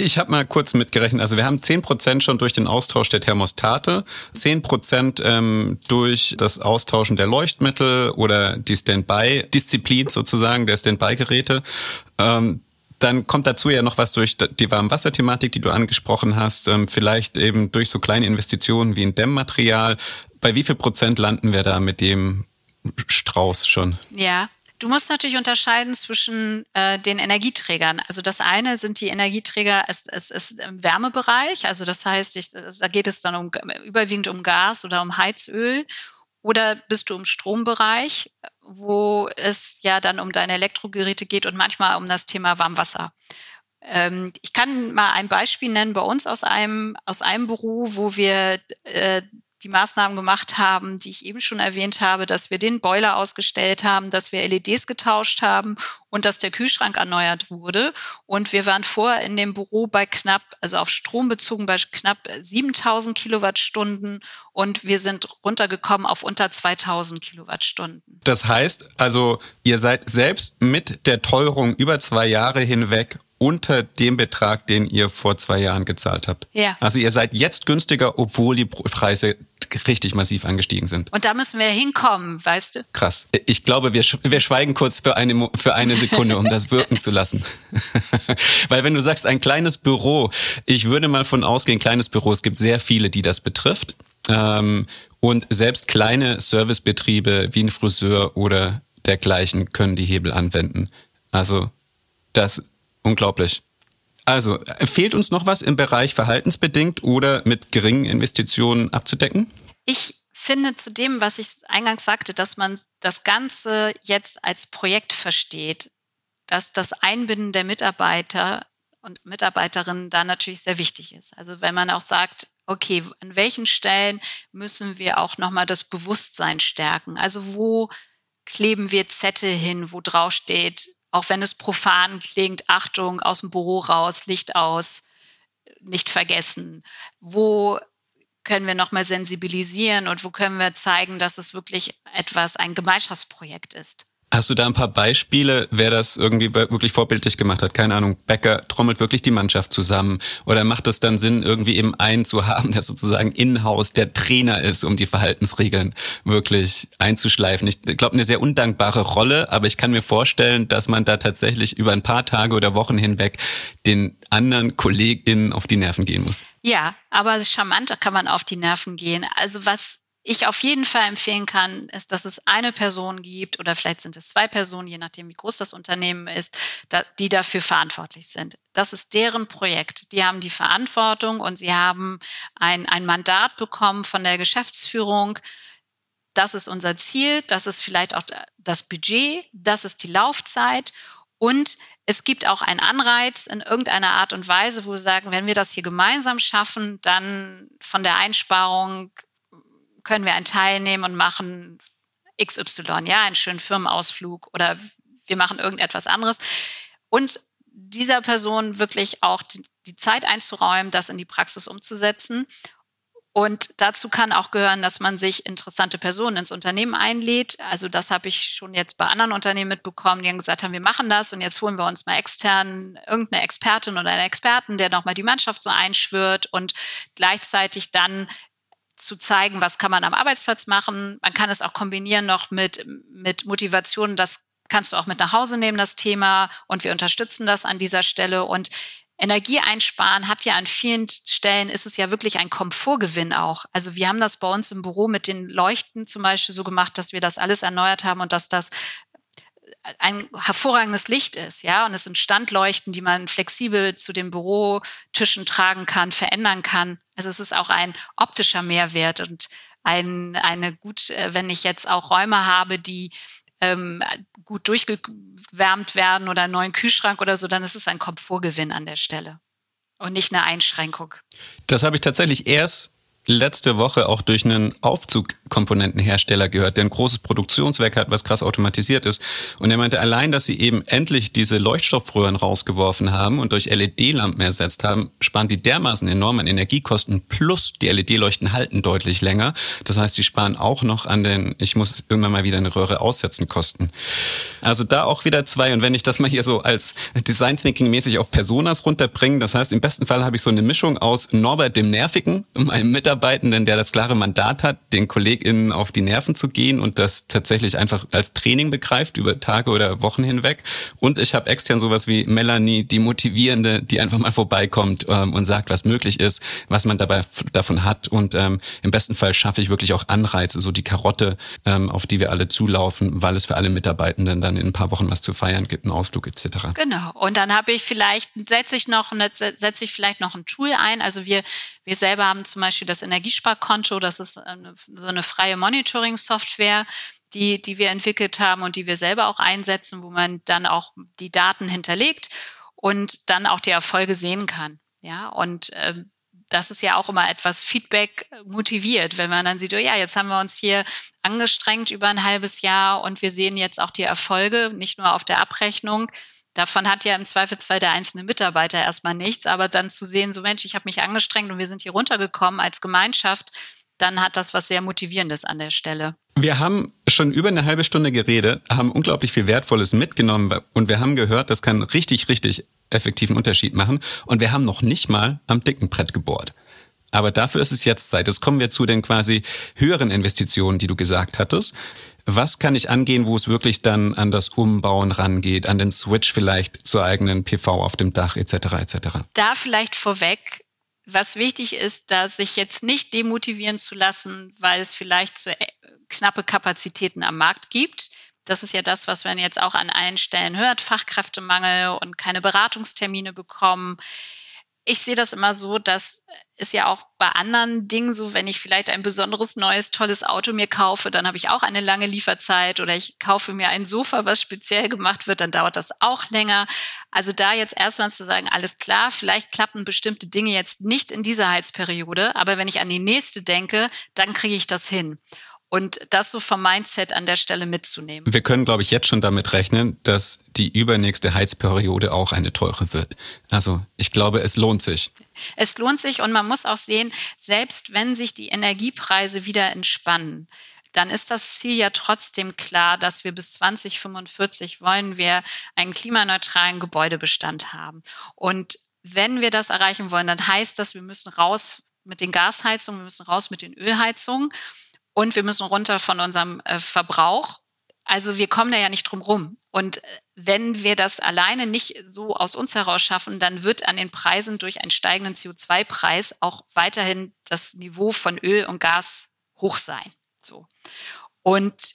Ich habe mal kurz mitgerechnet. Also wir haben 10% schon durch den Austausch der Thermostate, 10% ähm, durch das Austauschen der Leuchtmittel oder die Standby-Disziplin sozusagen, der Standby-Geräte. Ähm, dann kommt dazu ja noch was durch die Warmwasserthematik, die du angesprochen hast, ähm, vielleicht eben durch so kleine Investitionen wie ein Dämmmaterial. Bei wie viel Prozent landen wir da mit dem Strauß schon? Ja, Du musst natürlich unterscheiden zwischen äh, den Energieträgern. Also das eine sind die Energieträger, es, es ist im Wärmebereich, also das heißt, ich, da geht es dann um, überwiegend um Gas oder um Heizöl. Oder bist du im Strombereich, wo es ja dann um deine Elektrogeräte geht und manchmal um das Thema Warmwasser. Ähm, ich kann mal ein Beispiel nennen bei uns aus einem, aus einem Büro, wo wir äh, die Maßnahmen gemacht haben, die ich eben schon erwähnt habe, dass wir den Boiler ausgestellt haben, dass wir LEDs getauscht haben und dass der Kühlschrank erneuert wurde. Und wir waren vorher in dem Büro bei knapp, also auf Strom bezogen, bei knapp 7000 Kilowattstunden und wir sind runtergekommen auf unter 2000 Kilowattstunden. Das heißt also, ihr seid selbst mit der Teuerung über zwei Jahre hinweg unter dem Betrag, den ihr vor zwei Jahren gezahlt habt. Ja. Also ihr seid jetzt günstiger, obwohl die Preise richtig massiv angestiegen sind. Und da müssen wir hinkommen, weißt du? Krass. Ich glaube, wir, wir schweigen kurz für eine, für eine Sekunde, um das wirken zu lassen. Weil wenn du sagst, ein kleines Büro, ich würde mal von ausgehen, kleines Büro, es gibt sehr viele, die das betrifft. Ähm, und selbst kleine Servicebetriebe wie ein Friseur oder dergleichen können die Hebel anwenden. Also das Unglaublich. Also, fehlt uns noch was im Bereich verhaltensbedingt oder mit geringen Investitionen abzudecken? Ich finde zu dem, was ich eingangs sagte, dass man das Ganze jetzt als Projekt versteht, dass das Einbinden der Mitarbeiter und Mitarbeiterinnen da natürlich sehr wichtig ist. Also wenn man auch sagt, okay, an welchen Stellen müssen wir auch nochmal das Bewusstsein stärken? Also wo kleben wir Zettel hin, wo drauf steht, auch wenn es profan klingt, Achtung, aus dem Büro raus, Licht aus, nicht vergessen. Wo können wir nochmal sensibilisieren und wo können wir zeigen, dass es wirklich etwas, ein Gemeinschaftsprojekt ist? Hast du da ein paar Beispiele, wer das irgendwie wirklich vorbildlich gemacht hat? Keine Ahnung, Becker trommelt wirklich die Mannschaft zusammen oder macht es dann Sinn, irgendwie eben einen zu haben, der sozusagen in-house der Trainer ist, um die Verhaltensregeln wirklich einzuschleifen? Ich glaube, eine sehr undankbare Rolle, aber ich kann mir vorstellen, dass man da tatsächlich über ein paar Tage oder Wochen hinweg den anderen KollegInnen auf die Nerven gehen muss. Ja, aber charmant kann man auf die Nerven gehen. Also was ich auf jeden Fall empfehlen kann, ist, dass es eine Person gibt oder vielleicht sind es zwei Personen, je nachdem, wie groß das Unternehmen ist, die dafür verantwortlich sind. Das ist deren Projekt. Die haben die Verantwortung und sie haben ein, ein Mandat bekommen von der Geschäftsführung. Das ist unser Ziel, das ist vielleicht auch das Budget, das ist die Laufzeit und es gibt auch einen Anreiz in irgendeiner Art und Weise, wo wir sagen, wenn wir das hier gemeinsam schaffen, dann von der Einsparung können wir einen Teil nehmen und machen XY, ja, einen schönen Firmenausflug oder wir machen irgendetwas anderes. Und dieser Person wirklich auch die, die Zeit einzuräumen, das in die Praxis umzusetzen. Und dazu kann auch gehören, dass man sich interessante Personen ins Unternehmen einlädt. Also das habe ich schon jetzt bei anderen Unternehmen mitbekommen, die haben gesagt haben, wir machen das und jetzt holen wir uns mal extern irgendeine Expertin oder einen Experten, der nochmal die Mannschaft so einschwört und gleichzeitig dann zu zeigen, was kann man am Arbeitsplatz machen. Man kann es auch kombinieren noch mit, mit Motivation. Das kannst du auch mit nach Hause nehmen, das Thema. Und wir unterstützen das an dieser Stelle. Und Energie einsparen hat ja an vielen Stellen, ist es ja wirklich ein Komfortgewinn auch. Also wir haben das bei uns im Büro mit den Leuchten zum Beispiel so gemacht, dass wir das alles erneuert haben und dass das ein hervorragendes Licht ist, ja, und es sind Standleuchten, die man flexibel zu den Bürotischen tragen kann, verändern kann. Also es ist auch ein optischer Mehrwert und ein, eine gut, äh, wenn ich jetzt auch Räume habe, die ähm, gut durchgewärmt werden oder einen neuen Kühlschrank oder so, dann ist es ein Komfortgewinn an der Stelle und nicht eine Einschränkung. Das habe ich tatsächlich erst letzte Woche auch durch einen Aufzugkomponentenhersteller gehört, der ein großes Produktionswerk hat, was krass automatisiert ist. Und er meinte, allein, dass sie eben endlich diese Leuchtstoffröhren rausgeworfen haben und durch LED-Lampen ersetzt haben, sparen die dermaßen enorm an Energiekosten plus die LED-Leuchten halten deutlich länger. Das heißt, sie sparen auch noch an den, ich muss irgendwann mal wieder eine Röhre aussetzen, Kosten. Also da auch wieder zwei. Und wenn ich das mal hier so als Design Thinking mäßig auf Personas runterbringe, das heißt, im besten Fall habe ich so eine Mischung aus Norbert dem Nervigen, meinem Mitarbeiter, Mitarbeitenden, der das klare Mandat hat, den KollegInnen auf die Nerven zu gehen und das tatsächlich einfach als Training begreift über Tage oder Wochen hinweg. Und ich habe extern sowas wie Melanie, die Motivierende, die einfach mal vorbeikommt ähm, und sagt, was möglich ist, was man dabei davon hat. Und ähm, im besten Fall schaffe ich wirklich auch Anreize, so die Karotte, ähm, auf die wir alle zulaufen, weil es für alle Mitarbeitenden dann in ein paar Wochen was zu feiern gibt, einen Ausflug etc. Genau. Und dann habe ich vielleicht, setze ich noch, setze ich vielleicht noch ein Tool ein. Also wir, wir selber haben zum Beispiel das Energiesparkonto. Das ist eine, so eine freie Monitoring-Software, die, die wir entwickelt haben und die wir selber auch einsetzen, wo man dann auch die Daten hinterlegt und dann auch die Erfolge sehen kann. Ja, und äh, das ist ja auch immer etwas Feedback motiviert, wenn man dann sieht, oh ja, jetzt haben wir uns hier angestrengt über ein halbes Jahr und wir sehen jetzt auch die Erfolge, nicht nur auf der Abrechnung, Davon hat ja im Zweifelsfall der einzelne Mitarbeiter erstmal nichts, aber dann zu sehen, so Mensch, ich habe mich angestrengt und wir sind hier runtergekommen als Gemeinschaft, dann hat das was sehr Motivierendes an der Stelle. Wir haben schon über eine halbe Stunde geredet, haben unglaublich viel Wertvolles mitgenommen und wir haben gehört, das kann richtig, richtig effektiven Unterschied machen. Und wir haben noch nicht mal am dicken Brett gebohrt. Aber dafür ist es jetzt Zeit. Jetzt kommen wir zu den quasi höheren Investitionen, die du gesagt hattest. Was kann ich angehen, wo es wirklich dann an das Umbauen rangeht, an den Switch vielleicht zur eigenen PV auf dem Dach etc. etc. Da vielleicht vorweg, was wichtig ist, da sich jetzt nicht demotivieren zu lassen, weil es vielleicht zu äh, knappe Kapazitäten am Markt gibt. Das ist ja das, was man jetzt auch an allen Stellen hört, Fachkräftemangel und keine Beratungstermine bekommen ich sehe das immer so, dass ist ja auch bei anderen Dingen so, wenn ich vielleicht ein besonderes neues, tolles Auto mir kaufe, dann habe ich auch eine lange Lieferzeit oder ich kaufe mir ein Sofa, was speziell gemacht wird, dann dauert das auch länger. Also da jetzt erstmal zu sagen, alles klar, vielleicht klappen bestimmte Dinge jetzt nicht in dieser Heizperiode, aber wenn ich an die nächste denke, dann kriege ich das hin und das so vom Mindset an der Stelle mitzunehmen. Wir können, glaube ich, jetzt schon damit rechnen, dass die übernächste Heizperiode auch eine teure wird. Also ich glaube, es lohnt sich. Es lohnt sich und man muss auch sehen, selbst wenn sich die Energiepreise wieder entspannen, dann ist das Ziel ja trotzdem klar, dass wir bis 2045 wollen wir einen klimaneutralen Gebäudebestand haben. Und wenn wir das erreichen wollen, dann heißt das, wir müssen raus mit den Gasheizungen, wir müssen raus mit den Ölheizungen und wir müssen runter von unserem äh, Verbrauch. Also wir kommen da ja nicht drum rum. Und äh, wenn wir das alleine nicht so aus uns heraus schaffen, dann wird an den Preisen durch einen steigenden CO2-Preis auch weiterhin das Niveau von Öl und Gas hoch sein. So. Und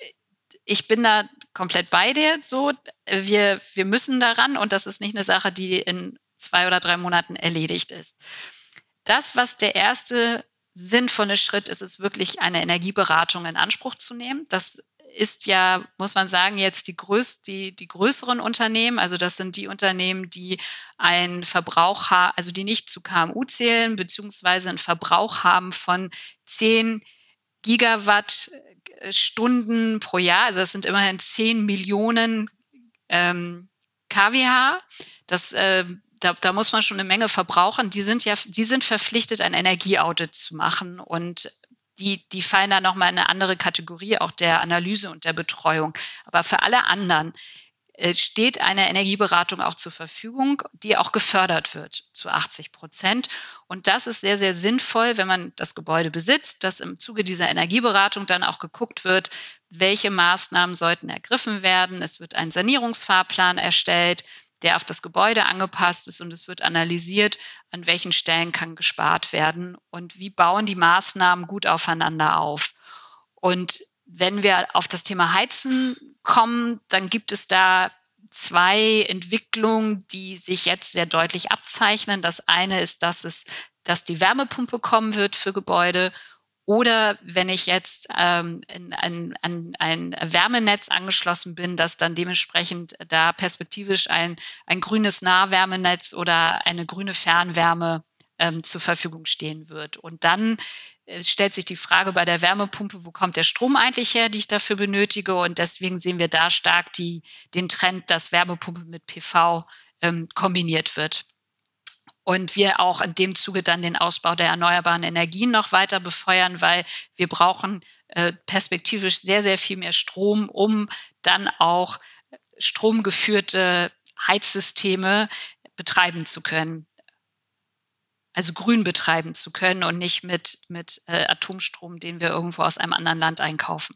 ich bin da komplett bei dir. So, wir, wir müssen daran und das ist nicht eine Sache, die in zwei oder drei Monaten erledigt ist. Das, was der erste sinnvolle Schritt ist es wirklich, eine Energieberatung in Anspruch zu nehmen. Das ist ja, muss man sagen, jetzt die, größ die, die größeren Unternehmen. Also das sind die Unternehmen, die einen Verbrauch haben, also die nicht zu KMU zählen, beziehungsweise einen Verbrauch haben von 10 Gigawattstunden pro Jahr. Also das sind immerhin 10 Millionen ähm, kWh. Das äh, da, da muss man schon eine Menge verbrauchen. Die sind ja, die sind verpflichtet, ein Energieaudit zu machen und die, die fallen da nochmal in eine andere Kategorie auch der Analyse und der Betreuung. Aber für alle anderen äh, steht eine Energieberatung auch zur Verfügung, die auch gefördert wird zu 80 Prozent. Und das ist sehr, sehr sinnvoll, wenn man das Gebäude besitzt, dass im Zuge dieser Energieberatung dann auch geguckt wird, welche Maßnahmen sollten ergriffen werden. Es wird ein Sanierungsfahrplan erstellt der auf das Gebäude angepasst ist und es wird analysiert, an welchen Stellen kann gespart werden und wie bauen die Maßnahmen gut aufeinander auf. Und wenn wir auf das Thema Heizen kommen, dann gibt es da zwei Entwicklungen, die sich jetzt sehr deutlich abzeichnen. Das eine ist, dass es, dass die Wärmepumpe kommen wird für Gebäude oder wenn ich jetzt ähm, an, an ein Wärmenetz angeschlossen bin, dass dann dementsprechend da perspektivisch ein, ein grünes Nahwärmenetz oder eine grüne Fernwärme ähm, zur Verfügung stehen wird. Und dann äh, stellt sich die Frage bei der Wärmepumpe, wo kommt der Strom eigentlich her, die ich dafür benötige? Und deswegen sehen wir da stark die, den Trend, dass Wärmepumpe mit PV ähm, kombiniert wird. Und wir auch in dem Zuge dann den Ausbau der erneuerbaren Energien noch weiter befeuern, weil wir brauchen äh, perspektivisch sehr, sehr viel mehr Strom, um dann auch stromgeführte Heizsysteme betreiben zu können also grün betreiben zu können und nicht mit, mit äh, Atomstrom, den wir irgendwo aus einem anderen Land einkaufen.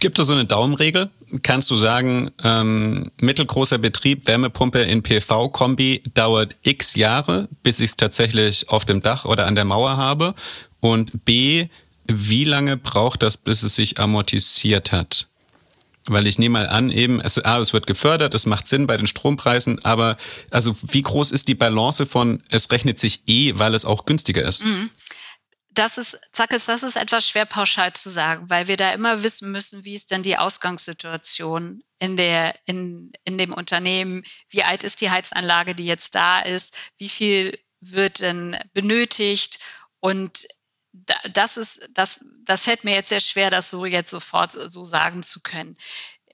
Gibt es so eine Daumenregel? Kannst du sagen, ähm, mittelgroßer Betrieb, Wärmepumpe in PV-Kombi dauert x Jahre, bis ich es tatsächlich auf dem Dach oder an der Mauer habe? Und B, wie lange braucht das, bis es sich amortisiert hat? Weil ich nehme mal an, eben, es, ah, es wird gefördert, es macht Sinn bei den Strompreisen, aber also wie groß ist die Balance von, es rechnet sich eh, weil es auch günstiger ist? Mhm. Das ist, Zackes, das ist etwas schwer pauschal zu sagen, weil wir da immer wissen müssen, wie ist denn die Ausgangssituation in der, in, in dem Unternehmen, wie alt ist die Heizanlage, die jetzt da ist, wie viel wird denn benötigt und das ist, das, das fällt mir jetzt sehr schwer, das so jetzt sofort so sagen zu können.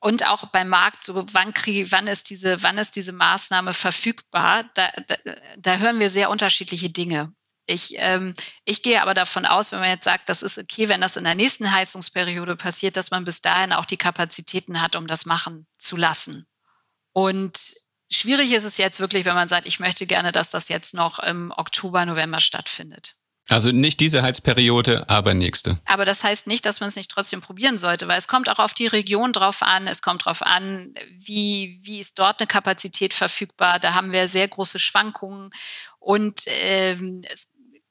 Und auch beim Markt, so wann kriege, wann ist diese, wann ist diese Maßnahme verfügbar? Da, da, da hören wir sehr unterschiedliche Dinge. Ich, ähm, ich gehe aber davon aus, wenn man jetzt sagt, das ist okay, wenn das in der nächsten Heizungsperiode passiert, dass man bis dahin auch die Kapazitäten hat, um das machen zu lassen. Und schwierig ist es jetzt wirklich, wenn man sagt, ich möchte gerne, dass das jetzt noch im Oktober, November stattfindet. Also nicht diese Heizperiode, aber nächste. Aber das heißt nicht, dass man es nicht trotzdem probieren sollte, weil es kommt auch auf die Region drauf an. Es kommt drauf an, wie, wie ist dort eine Kapazität verfügbar. Da haben wir sehr große Schwankungen und ähm, es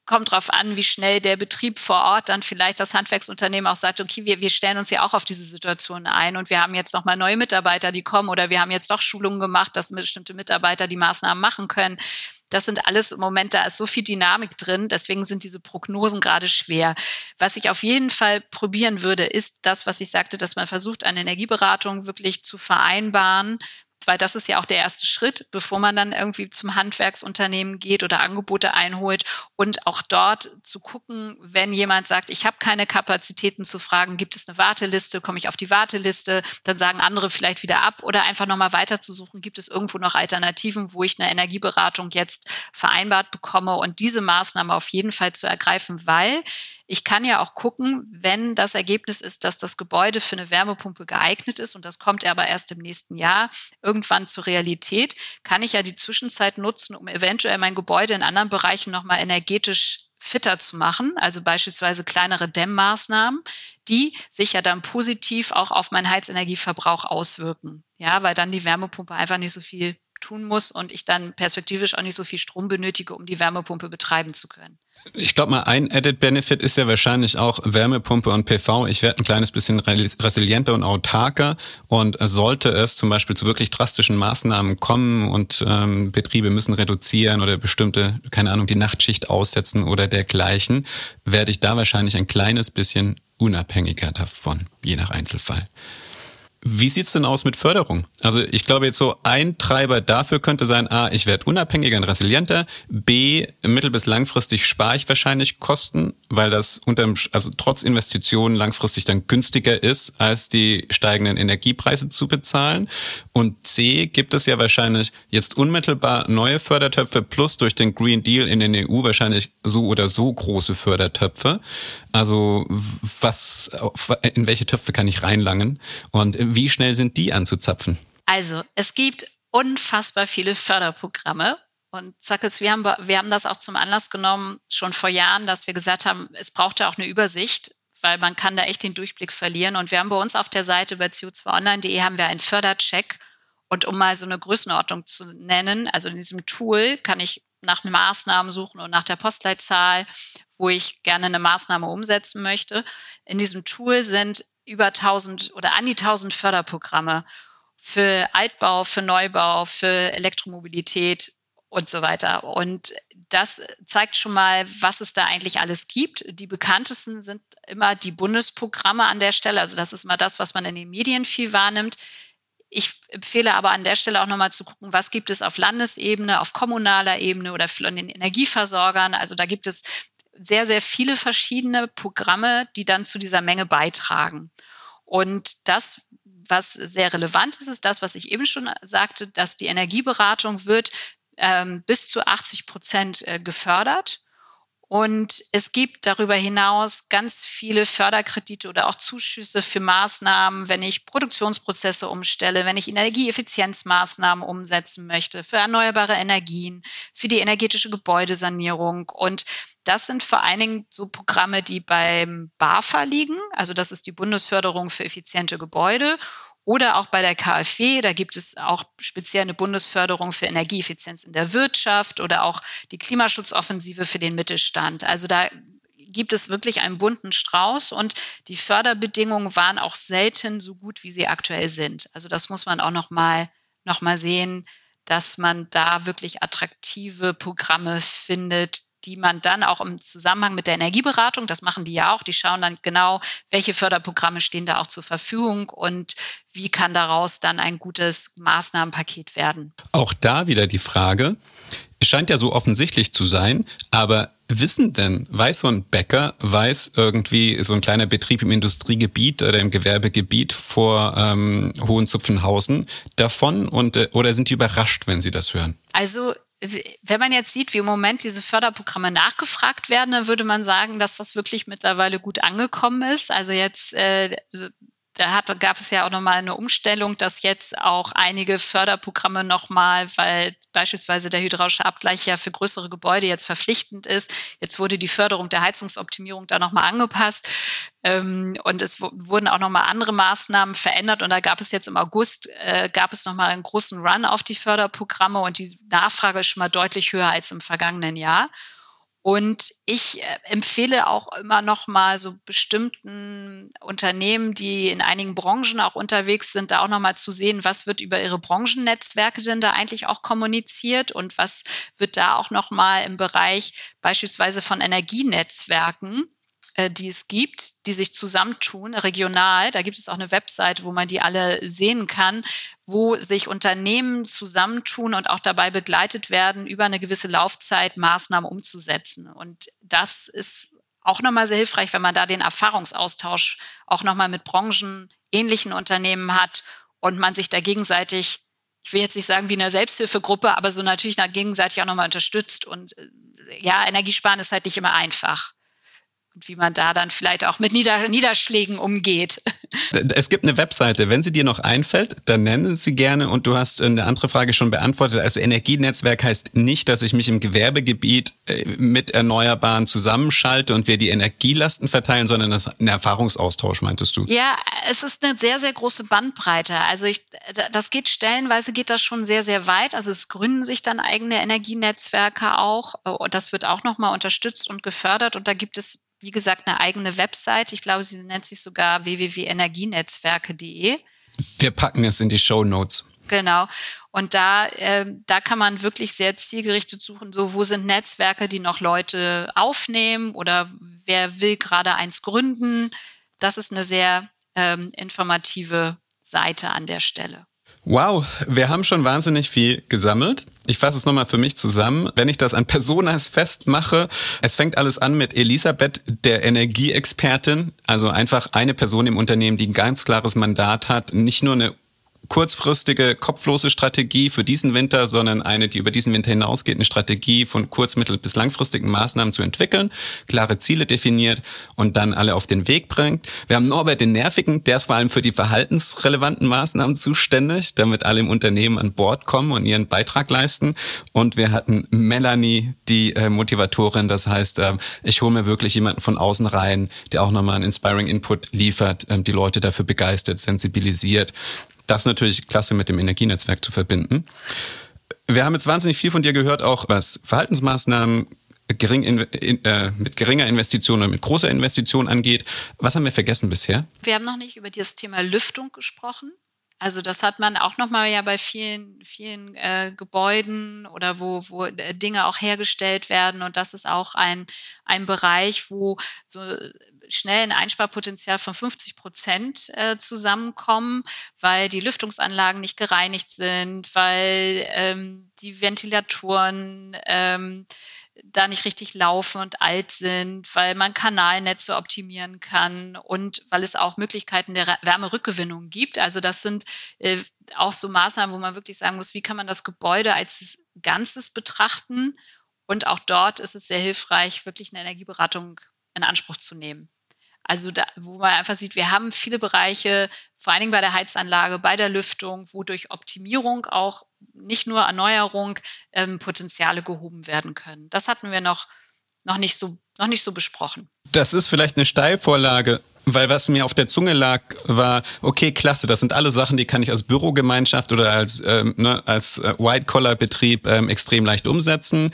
kommt darauf an, wie schnell der Betrieb vor Ort dann vielleicht das Handwerksunternehmen auch sagt, okay, wir, wir stellen uns ja auch auf diese Situation ein und wir haben jetzt nochmal neue Mitarbeiter, die kommen oder wir haben jetzt doch Schulungen gemacht, dass bestimmte Mitarbeiter die Maßnahmen machen können. Das sind alles im Moment, da ist so viel Dynamik drin, deswegen sind diese Prognosen gerade schwer. Was ich auf jeden Fall probieren würde, ist das, was ich sagte, dass man versucht, eine Energieberatung wirklich zu vereinbaren weil das ist ja auch der erste Schritt, bevor man dann irgendwie zum Handwerksunternehmen geht oder Angebote einholt und auch dort zu gucken, wenn jemand sagt, ich habe keine Kapazitäten zu fragen, gibt es eine Warteliste, komme ich auf die Warteliste, dann sagen andere vielleicht wieder ab oder einfach nochmal weiter zu suchen, gibt es irgendwo noch Alternativen, wo ich eine Energieberatung jetzt vereinbart bekomme und diese Maßnahme auf jeden Fall zu ergreifen, weil ich kann ja auch gucken, wenn das Ergebnis ist, dass das Gebäude für eine Wärmepumpe geeignet ist und das kommt aber erst im nächsten Jahr irgendwann zur Realität, kann ich ja die Zwischenzeit nutzen, um eventuell mein Gebäude in anderen Bereichen nochmal energetisch fitter zu machen, also beispielsweise kleinere Dämmmaßnahmen, die sich ja dann positiv auch auf meinen Heizenergieverbrauch auswirken. Ja, weil dann die Wärmepumpe einfach nicht so viel tun muss und ich dann perspektivisch auch nicht so viel Strom benötige, um die Wärmepumpe betreiben zu können. Ich glaube mal, ein Added Benefit ist ja wahrscheinlich auch Wärmepumpe und PV. Ich werde ein kleines bisschen resilienter und autarker und sollte es zum Beispiel zu wirklich drastischen Maßnahmen kommen und ähm, Betriebe müssen reduzieren oder bestimmte, keine Ahnung, die Nachtschicht aussetzen oder dergleichen, werde ich da wahrscheinlich ein kleines bisschen unabhängiger davon, je nach Einzelfall. Wie sieht's denn aus mit Förderung? Also ich glaube jetzt so ein Treiber dafür könnte sein, a, ich werde unabhängiger und resilienter, b, mittel- bis langfristig spare ich wahrscheinlich Kosten, weil das unterm, also trotz Investitionen langfristig dann günstiger ist, als die steigenden Energiepreise zu bezahlen. Und c, gibt es ja wahrscheinlich jetzt unmittelbar neue Fördertöpfe plus durch den Green Deal in den EU wahrscheinlich so oder so große Fördertöpfe. Also was, in welche Töpfe kann ich reinlangen und wie schnell sind die anzuzapfen? Also es gibt unfassbar viele Förderprogramme und Zackes, wir haben, wir haben das auch zum Anlass genommen, schon vor Jahren, dass wir gesagt haben, es braucht ja auch eine Übersicht, weil man kann da echt den Durchblick verlieren. Und wir haben bei uns auf der Seite bei co2online.de haben wir einen Fördercheck. Und um mal so eine Größenordnung zu nennen, also in diesem Tool kann ich nach Maßnahmen suchen und nach der Postleitzahl wo ich gerne eine Maßnahme umsetzen möchte. In diesem Tool sind über 1000 oder an die 1000 Förderprogramme für Altbau, für Neubau, für Elektromobilität und so weiter. Und das zeigt schon mal, was es da eigentlich alles gibt. Die bekanntesten sind immer die Bundesprogramme an der Stelle. Also das ist immer das, was man in den Medien viel wahrnimmt. Ich empfehle aber an der Stelle auch nochmal zu gucken, was gibt es auf Landesebene, auf kommunaler Ebene oder von den Energieversorgern. Also da gibt es sehr, sehr viele verschiedene Programme, die dann zu dieser Menge beitragen. Und das, was sehr relevant ist, ist das, was ich eben schon sagte, dass die Energieberatung wird ähm, bis zu 80 Prozent äh, gefördert. Und es gibt darüber hinaus ganz viele Förderkredite oder auch Zuschüsse für Maßnahmen, wenn ich Produktionsprozesse umstelle, wenn ich Energieeffizienzmaßnahmen umsetzen möchte, für erneuerbare Energien, für die energetische Gebäudesanierung. Und das sind vor allen Dingen so Programme, die beim BAFA liegen. Also das ist die Bundesförderung für effiziente Gebäude. Oder auch bei der KfW, da gibt es auch speziell eine Bundesförderung für Energieeffizienz in der Wirtschaft oder auch die Klimaschutzoffensive für den Mittelstand. Also da gibt es wirklich einen bunten Strauß und die Förderbedingungen waren auch selten so gut, wie sie aktuell sind. Also das muss man auch noch mal, noch mal sehen, dass man da wirklich attraktive Programme findet, die man dann auch im Zusammenhang mit der Energieberatung, das machen die ja auch, die schauen dann genau, welche Förderprogramme stehen da auch zur Verfügung und wie kann daraus dann ein gutes Maßnahmenpaket werden. Auch da wieder die Frage, es scheint ja so offensichtlich zu sein, aber wissen denn, weiß so ein Bäcker, weiß irgendwie so ein kleiner Betrieb im Industriegebiet oder im Gewerbegebiet vor ähm, Hohenzupfenhausen davon und äh, oder sind die überrascht, wenn sie das hören? Also wenn man jetzt sieht, wie im Moment diese Förderprogramme nachgefragt werden, dann würde man sagen, dass das wirklich mittlerweile gut angekommen ist. Also jetzt äh, da hat, gab es ja auch nochmal eine Umstellung, dass jetzt auch einige Förderprogramme nochmal, weil beispielsweise der hydraulische Abgleich ja für größere Gebäude jetzt verpflichtend ist. Jetzt wurde die Förderung der Heizungsoptimierung da nochmal angepasst. Ähm, und es wurden auch nochmal andere Maßnahmen verändert. Und da gab es jetzt im August, äh, gab es nochmal einen großen Run auf die Förderprogramme und die Nachfrage ist schon mal deutlich höher als im vergangenen Jahr. Und ich äh, empfehle auch immer noch mal so bestimmten Unternehmen, die in einigen Branchen auch unterwegs sind, da auch noch mal zu sehen, was wird über ihre Branchennetzwerke denn da eigentlich auch kommuniziert und was wird da auch noch mal im Bereich beispielsweise von Energienetzwerken äh, die es gibt, die sich zusammentun, regional. Da gibt es auch eine Webseite, wo man die alle sehen kann, wo sich Unternehmen zusammentun und auch dabei begleitet werden, über eine gewisse Laufzeit Maßnahmen umzusetzen. Und das ist auch nochmal sehr hilfreich, wenn man da den Erfahrungsaustausch auch nochmal mit branchenähnlichen Unternehmen hat und man sich da gegenseitig ich will jetzt nicht sagen wie in einer Selbsthilfegruppe, aber so natürlich gegenseitig auch nochmal unterstützt. Und äh, ja, Energiesparen ist halt nicht immer einfach und wie man da dann vielleicht auch mit Nieder Niederschlägen umgeht. Es gibt eine Webseite, wenn sie dir noch einfällt, dann nenne sie gerne und du hast eine andere Frage schon beantwortet. Also Energienetzwerk heißt nicht, dass ich mich im Gewerbegebiet äh, mit Erneuerbaren zusammenschalte und wir die Energielasten verteilen, sondern das ist ein Erfahrungsaustausch, meintest du? Ja, es ist eine sehr, sehr große Bandbreite. Also ich, das geht stellenweise geht das schon sehr, sehr weit. Also es gründen sich dann eigene Energienetzwerke auch. Und das wird auch nochmal unterstützt und gefördert. Und da gibt es wie gesagt, eine eigene Website. Ich glaube, sie nennt sich sogar www.energienetzwerke.de. Wir packen es in die Show Notes. Genau. Und da, äh, da kann man wirklich sehr zielgerichtet suchen, so wo sind Netzwerke, die noch Leute aufnehmen oder wer will gerade eins gründen. Das ist eine sehr ähm, informative Seite an der Stelle. Wow, wir haben schon wahnsinnig viel gesammelt. Ich fasse es nochmal für mich zusammen. Wenn ich das an Personas festmache, es fängt alles an mit Elisabeth, der Energieexpertin, also einfach eine Person im Unternehmen, die ein ganz klares Mandat hat, nicht nur eine kurzfristige, kopflose Strategie für diesen Winter, sondern eine, die über diesen Winter hinausgeht, eine Strategie von kurz-, mittel- bis langfristigen Maßnahmen zu entwickeln, klare Ziele definiert und dann alle auf den Weg bringt. Wir haben Norbert den Nervigen, der ist vor allem für die verhaltensrelevanten Maßnahmen zuständig, damit alle im Unternehmen an Bord kommen und ihren Beitrag leisten. Und wir hatten Melanie, die äh, Motivatorin, das heißt, äh, ich hole mir wirklich jemanden von außen rein, der auch nochmal einen Inspiring Input liefert, äh, die Leute dafür begeistert, sensibilisiert das natürlich klasse mit dem Energienetzwerk zu verbinden. Wir haben jetzt wahnsinnig viel von dir gehört, auch was Verhaltensmaßnahmen gering in, in, äh, mit geringer Investition oder mit großer Investition angeht. Was haben wir vergessen bisher? Wir haben noch nicht über das Thema Lüftung gesprochen. Also das hat man auch nochmal ja bei vielen, vielen äh, Gebäuden oder wo, wo äh, Dinge auch hergestellt werden. Und das ist auch ein, ein Bereich, wo so schnell ein Einsparpotenzial von 50 Prozent äh, zusammenkommen, weil die Lüftungsanlagen nicht gereinigt sind, weil ähm, die Ventilatoren ähm, da nicht richtig laufen und alt sind, weil man Kanalnetze optimieren kann und weil es auch Möglichkeiten der Wärmerückgewinnung gibt. Also das sind äh, auch so Maßnahmen, wo man wirklich sagen muss, wie kann man das Gebäude als Ganzes betrachten? Und auch dort ist es sehr hilfreich, wirklich eine Energieberatung in Anspruch zu nehmen. Also da, wo man einfach sieht, wir haben viele Bereiche, vor allen Dingen bei der Heizanlage, bei der Lüftung, wo durch Optimierung auch nicht nur Erneuerung ähm, Potenziale gehoben werden können. Das hatten wir noch, noch, nicht so, noch nicht so besprochen. Das ist vielleicht eine Steilvorlage. Weil was mir auf der Zunge lag, war, okay, klasse, das sind alle Sachen, die kann ich als Bürogemeinschaft oder als, ähm, ne, als äh, White-Collar-Betrieb ähm, extrem leicht umsetzen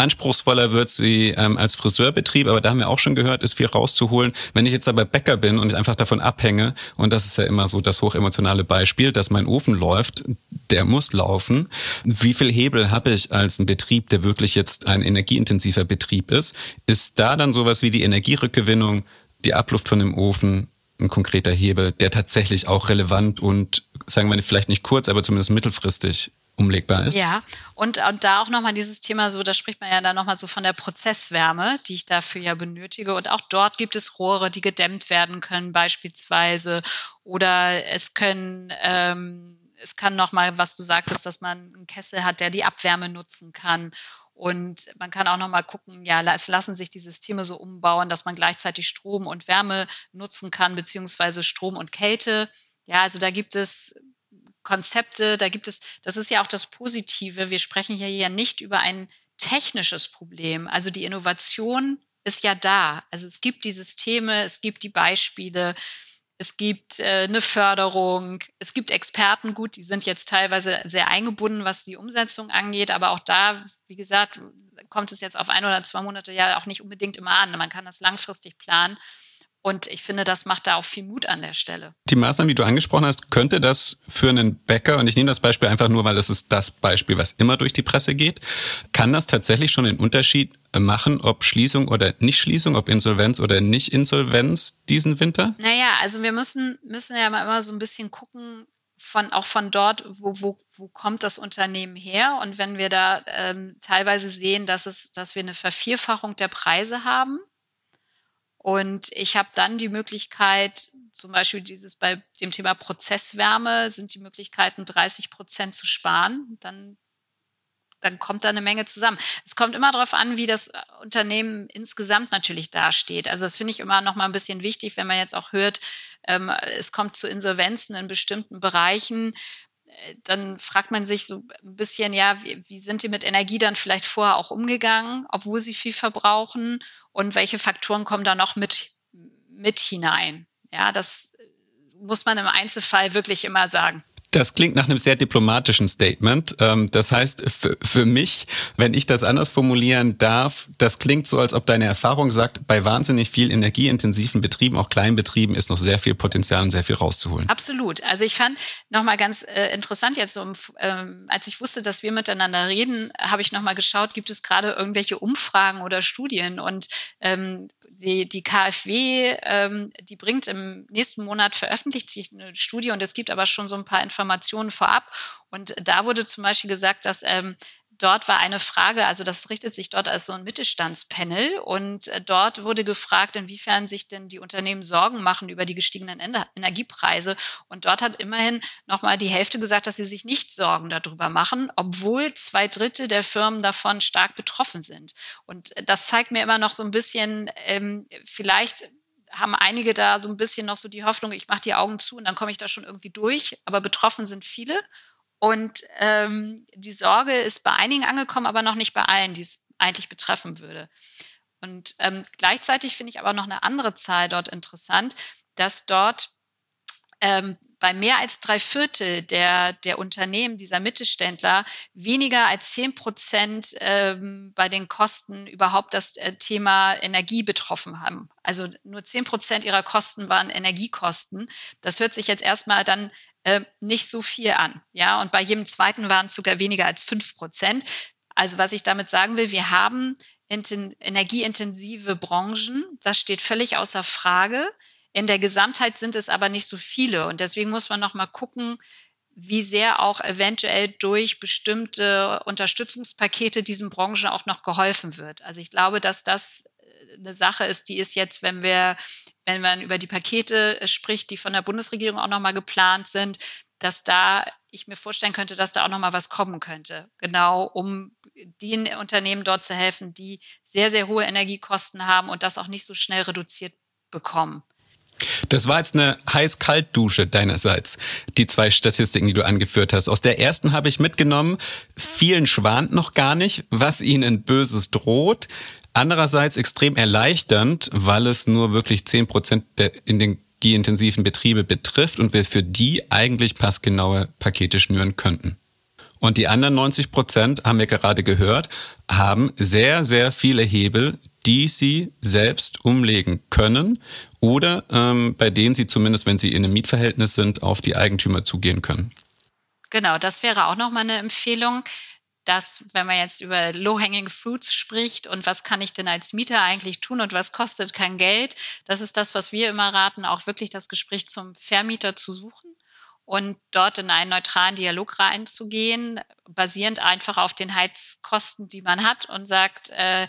anspruchsvoller wird wie ähm, als Friseurbetrieb, aber da haben wir auch schon gehört, ist viel rauszuholen. Wenn ich jetzt aber Bäcker bin und ich einfach davon abhänge, und das ist ja immer so das hochemotionale Beispiel, dass mein Ofen läuft, der muss laufen. Wie viel Hebel habe ich als ein Betrieb, der wirklich jetzt ein energieintensiver Betrieb ist? Ist da dann sowas wie die Energierückgewinnung, die Abluft von dem Ofen ein konkreter Hebel, der tatsächlich auch relevant und sagen wir vielleicht nicht kurz, aber zumindest mittelfristig umlegbar ist. Ja, und, und da auch nochmal dieses Thema so, da spricht man ja dann nochmal so von der Prozesswärme, die ich dafür ja benötige. Und auch dort gibt es Rohre, die gedämmt werden können beispielsweise. Oder es können, ähm, es kann nochmal, was du sagtest, dass man einen Kessel hat, der die Abwärme nutzen kann. Und man kann auch nochmal gucken, ja, es lassen sich die Systeme so umbauen, dass man gleichzeitig Strom und Wärme nutzen kann, beziehungsweise Strom und Kälte. Ja, also da gibt es Konzepte, da gibt es, das ist ja auch das Positive. Wir sprechen hier ja nicht über ein technisches Problem. Also die Innovation ist ja da. Also es gibt die Systeme, es gibt die Beispiele, es gibt äh, eine Förderung, es gibt Experten, gut, die sind jetzt teilweise sehr eingebunden, was die Umsetzung angeht, aber auch da, wie gesagt, kommt es jetzt auf ein oder zwei Monate ja auch nicht unbedingt immer an. Man kann das langfristig planen. Und ich finde, das macht da auch viel Mut an der Stelle. Die Maßnahmen, die du angesprochen hast, könnte das für einen Bäcker, und ich nehme das Beispiel einfach nur, weil das ist das Beispiel, was immer durch die Presse geht, kann das tatsächlich schon den Unterschied machen, ob Schließung oder Nicht-Schließung, ob Insolvenz oder Nicht-Insolvenz diesen Winter? Naja, also wir müssen, müssen ja mal immer so ein bisschen gucken, von, auch von dort, wo, wo, wo kommt das Unternehmen her? Und wenn wir da ähm, teilweise sehen, dass, es, dass wir eine Vervierfachung der Preise haben, und ich habe dann die Möglichkeit, zum Beispiel dieses bei dem Thema Prozesswärme sind die Möglichkeiten, 30 Prozent zu sparen. Dann, dann kommt da eine Menge zusammen. Es kommt immer darauf an, wie das Unternehmen insgesamt natürlich dasteht. Also das finde ich immer noch mal ein bisschen wichtig, wenn man jetzt auch hört, ähm, es kommt zu Insolvenzen in bestimmten Bereichen äh, dann fragt man sich so ein bisschen, ja, wie, wie, sind die mit Energie dann vielleicht vorher auch umgegangen, obwohl sie viel verbrauchen und welche Faktoren kommen da noch mit, mit hinein? Ja, das muss man im Einzelfall wirklich immer sagen. Das klingt nach einem sehr diplomatischen Statement. Ähm, das heißt, für mich, wenn ich das anders formulieren darf, das klingt so, als ob deine Erfahrung sagt, bei wahnsinnig viel energieintensiven Betrieben, auch Kleinbetrieben, ist noch sehr viel Potenzial und sehr viel rauszuholen. Absolut. Also ich fand nochmal ganz äh, interessant jetzt, so, ähm, als ich wusste, dass wir miteinander reden, habe ich nochmal geschaut, gibt es gerade irgendwelche Umfragen oder Studien und ähm, die, die KfW, ähm, die bringt im nächsten Monat veröffentlicht sich eine Studie und es gibt aber schon so ein paar Informationen vorab. Und da wurde zum Beispiel gesagt, dass ähm, dort war eine Frage, also das richtet sich dort als so ein Mittelstandspanel und äh, dort wurde gefragt, inwiefern sich denn die Unternehmen Sorgen machen über die gestiegenen Energiepreise. Und dort hat immerhin nochmal die Hälfte gesagt, dass sie sich nicht Sorgen darüber machen, obwohl zwei Drittel der Firmen davon stark betroffen sind. Und das zeigt mir immer noch so ein bisschen, ähm, vielleicht haben einige da so ein bisschen noch so die Hoffnung, ich mache die Augen zu und dann komme ich da schon irgendwie durch. Aber betroffen sind viele. Und ähm, die Sorge ist bei einigen angekommen, aber noch nicht bei allen, die es eigentlich betreffen würde. Und ähm, gleichzeitig finde ich aber noch eine andere Zahl dort interessant, dass dort ähm, bei mehr als drei Viertel der, der Unternehmen, dieser Mittelständler, weniger als zehn Prozent ähm, bei den Kosten überhaupt das äh, Thema Energie betroffen haben. Also nur zehn Prozent ihrer Kosten waren Energiekosten. Das hört sich jetzt erstmal dann äh, nicht so viel an. Ja, und bei jedem zweiten waren es sogar weniger als fünf Prozent. Also was ich damit sagen will, wir haben energieintensive Branchen, das steht völlig außer Frage. In der Gesamtheit sind es aber nicht so viele. Und deswegen muss man noch mal gucken, wie sehr auch eventuell durch bestimmte Unterstützungspakete diesen Branchen auch noch geholfen wird. Also ich glaube, dass das äh, eine Sache ist, die ist jetzt, wenn wir, wenn man über die Pakete spricht, die von der Bundesregierung auch nochmal geplant sind, dass da ich mir vorstellen könnte, dass da auch nochmal was kommen könnte. Genau, um den Unternehmen dort zu helfen, die sehr, sehr hohe Energiekosten haben und das auch nicht so schnell reduziert bekommen. Das war jetzt eine heiß-kalt-Dusche deinerseits, die zwei Statistiken, die du angeführt hast. Aus der ersten habe ich mitgenommen, vielen schwant noch gar nicht, was ihnen Böses droht. Andererseits extrem erleichternd, weil es nur wirklich zehn Prozent in den energieintensiven Betriebe betrifft und wir für die eigentlich passgenaue Pakete schnüren könnten. Und die anderen 90 Prozent, haben wir gerade gehört, haben sehr, sehr viele Hebel, die sie selbst umlegen können oder ähm, bei denen sie zumindest, wenn sie in einem Mietverhältnis sind, auf die Eigentümer zugehen können. Genau, das wäre auch nochmal eine Empfehlung, dass, wenn man jetzt über Low-Hanging Fruits spricht und was kann ich denn als Mieter eigentlich tun und was kostet kein Geld, das ist das, was wir immer raten, auch wirklich das Gespräch zum Vermieter zu suchen und dort in einen neutralen Dialog reinzugehen, basierend einfach auf den Heizkosten, die man hat und sagt, äh,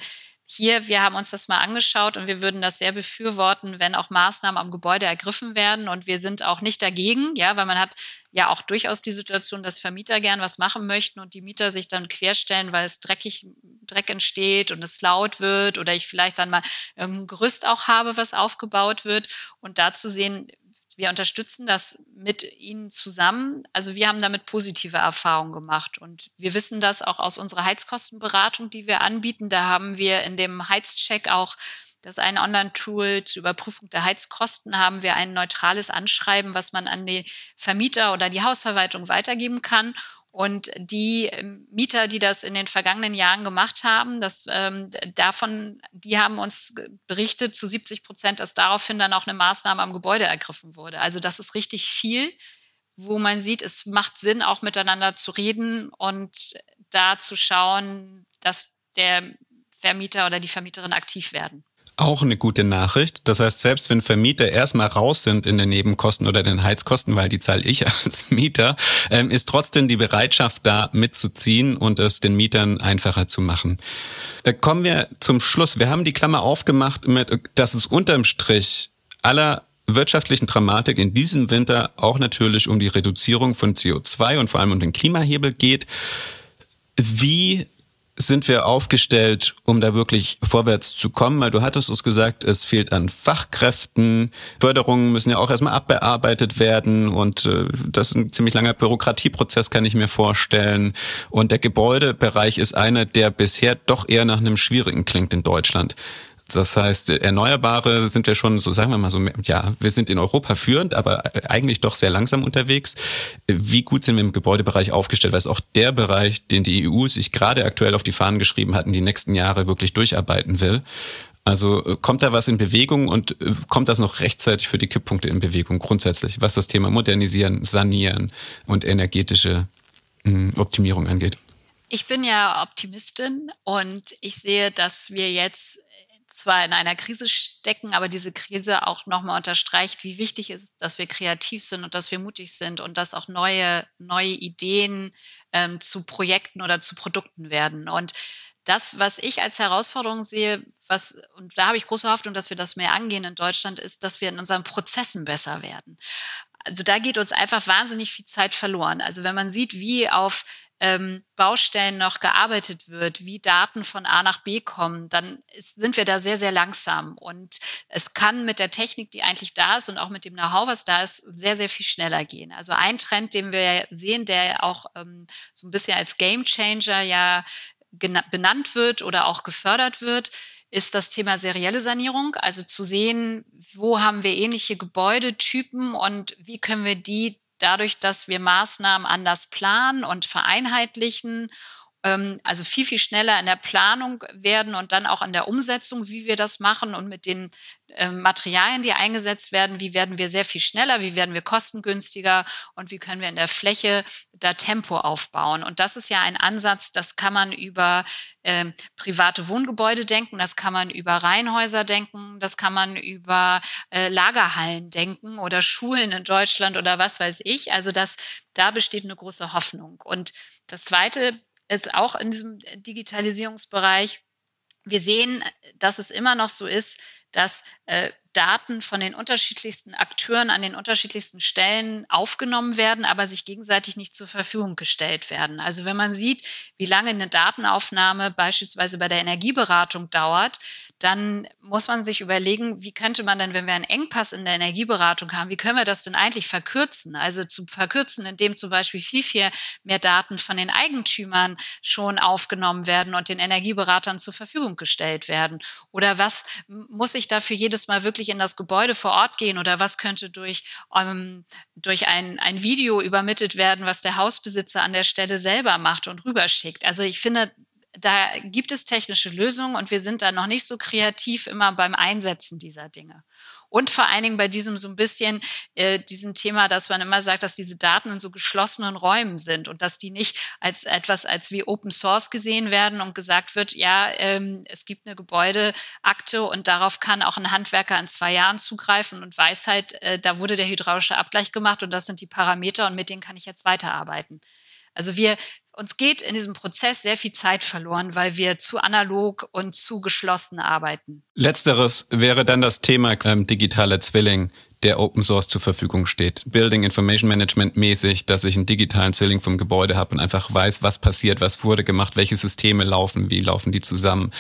hier, wir haben uns das mal angeschaut und wir würden das sehr befürworten, wenn auch Maßnahmen am Gebäude ergriffen werden. Und wir sind auch nicht dagegen, ja, weil man hat ja auch durchaus die Situation, dass Vermieter gern was machen möchten und die Mieter sich dann querstellen, weil es dreckig, Dreck entsteht und es laut wird oder ich vielleicht dann mal ein Gerüst auch habe, was aufgebaut wird. Und da zu sehen, wir unterstützen das mit Ihnen zusammen. Also wir haben damit positive Erfahrungen gemacht und wir wissen das auch aus unserer Heizkostenberatung, die wir anbieten. Da haben wir in dem Heizcheck auch das ein Online-Tool zur Überprüfung der Heizkosten, haben wir ein neutrales Anschreiben, was man an den Vermieter oder die Hausverwaltung weitergeben kann. Und die ähm, Mieter, die das in den vergangenen Jahren gemacht haben, das, ähm, davon, die haben uns berichtet zu 70 Prozent, dass daraufhin dann auch eine Maßnahme am Gebäude ergriffen wurde. Also das ist richtig viel, wo man sieht, es macht Sinn, auch miteinander zu reden und da zu schauen, dass der Vermieter oder die Vermieterin aktiv werden. Auch eine gute Nachricht. Das heißt, selbst wenn Vermieter erstmal raus sind in den Nebenkosten oder den Heizkosten, weil die zahle ich als Mieter, ähm, ist trotzdem die Bereitschaft da mitzuziehen und es den Mietern einfacher zu machen. Äh, kommen wir zum Schluss. Wir haben die Klammer aufgemacht mit, dass es unterm Strich aller wirtschaftlichen Dramatik in diesem Winter auch natürlich um die Reduzierung von CO2 und vor allem um den Klimahebel geht. Wie sind wir aufgestellt, um da wirklich vorwärts zu kommen? Weil du hattest es gesagt, es fehlt an Fachkräften. Förderungen müssen ja auch erstmal abbearbeitet werden und äh, das ist ein ziemlich langer Bürokratieprozess, kann ich mir vorstellen. Und der Gebäudebereich ist einer, der bisher doch eher nach einem schwierigen klingt in Deutschland. Das heißt, Erneuerbare sind wir schon, so sagen wir mal so, ja, wir sind in Europa führend, aber eigentlich doch sehr langsam unterwegs. Wie gut sind wir im Gebäudebereich aufgestellt? Weil es auch der Bereich, den die EU sich gerade aktuell auf die Fahnen geschrieben hat, in die nächsten Jahre wirklich durcharbeiten will. Also äh, kommt da was in Bewegung und äh, kommt das noch rechtzeitig für die Kipppunkte in Bewegung grundsätzlich, was das Thema Modernisieren, Sanieren und energetische hm, Optimierung angeht? Ich bin ja Optimistin und ich sehe, dass wir jetzt zwar in einer Krise stecken, aber diese Krise auch nochmal unterstreicht, wie wichtig es ist, dass wir kreativ sind und dass wir mutig sind und dass auch neue, neue Ideen ähm, zu Projekten oder zu Produkten werden. Und das, was ich als Herausforderung sehe, was, und da habe ich große Hoffnung, dass wir das mehr angehen in Deutschland, ist, dass wir in unseren Prozessen besser werden. Also da geht uns einfach wahnsinnig viel Zeit verloren. Also wenn man sieht, wie auf ähm, Baustellen noch gearbeitet wird, wie Daten von A nach B kommen, dann ist, sind wir da sehr, sehr langsam. Und es kann mit der Technik, die eigentlich da ist und auch mit dem Know-how, was da ist, sehr, sehr viel schneller gehen. Also ein Trend, den wir sehen, der auch ähm, so ein bisschen als Game Changer ja benannt wird oder auch gefördert wird, ist das Thema serielle Sanierung. Also zu sehen, wo haben wir ähnliche Gebäudetypen und wie können wir die dadurch, dass wir Maßnahmen anders planen und vereinheitlichen also viel, viel schneller in der Planung werden und dann auch in der Umsetzung, wie wir das machen und mit den ähm, Materialien, die eingesetzt werden, wie werden wir sehr viel schneller, wie werden wir kostengünstiger und wie können wir in der Fläche da Tempo aufbauen. Und das ist ja ein Ansatz, das kann man über ähm, private Wohngebäude denken, das kann man über Reihenhäuser denken, das kann man über äh, Lagerhallen denken oder Schulen in Deutschland oder was weiß ich. Also das, da besteht eine große Hoffnung. Und das Zweite ist auch in diesem Digitalisierungsbereich, wir sehen, dass es immer noch so ist, dass äh, Daten von den unterschiedlichsten Akteuren an den unterschiedlichsten Stellen aufgenommen werden, aber sich gegenseitig nicht zur Verfügung gestellt werden. Also wenn man sieht, wie lange eine Datenaufnahme beispielsweise bei der Energieberatung dauert, dann muss man sich überlegen, wie könnte man denn, wenn wir einen Engpass in der Energieberatung haben, wie können wir das denn eigentlich verkürzen? Also zu verkürzen, indem zum Beispiel viel, viel mehr Daten von den Eigentümern schon aufgenommen werden und den Energieberatern zur Verfügung gestellt werden. Oder was muss ich dafür jedes Mal wirklich in das Gebäude vor Ort gehen? Oder was könnte durch, ähm, durch ein, ein Video übermittelt werden, was der Hausbesitzer an der Stelle selber macht und rüberschickt? Also ich finde, da gibt es technische Lösungen und wir sind da noch nicht so kreativ immer beim Einsetzen dieser Dinge. Und vor allen Dingen bei diesem so ein bisschen, äh, diesem Thema, dass man immer sagt, dass diese Daten in so geschlossenen Räumen sind und dass die nicht als etwas als wie Open Source gesehen werden und gesagt wird, ja, ähm, es gibt eine Gebäudeakte und darauf kann auch ein Handwerker in zwei Jahren zugreifen und weiß halt, äh, da wurde der hydraulische Abgleich gemacht und das sind die Parameter und mit denen kann ich jetzt weiterarbeiten. Also wir, uns geht in diesem Prozess sehr viel Zeit verloren, weil wir zu analog und zu geschlossen arbeiten. Letzteres wäre dann das Thema ähm, digitaler Zwilling der Open Source zur Verfügung steht. Building Information Management mäßig, dass ich einen digitalen Zwilling vom Gebäude habe und einfach weiß, was passiert, was wurde gemacht, welche Systeme laufen, wie laufen die zusammen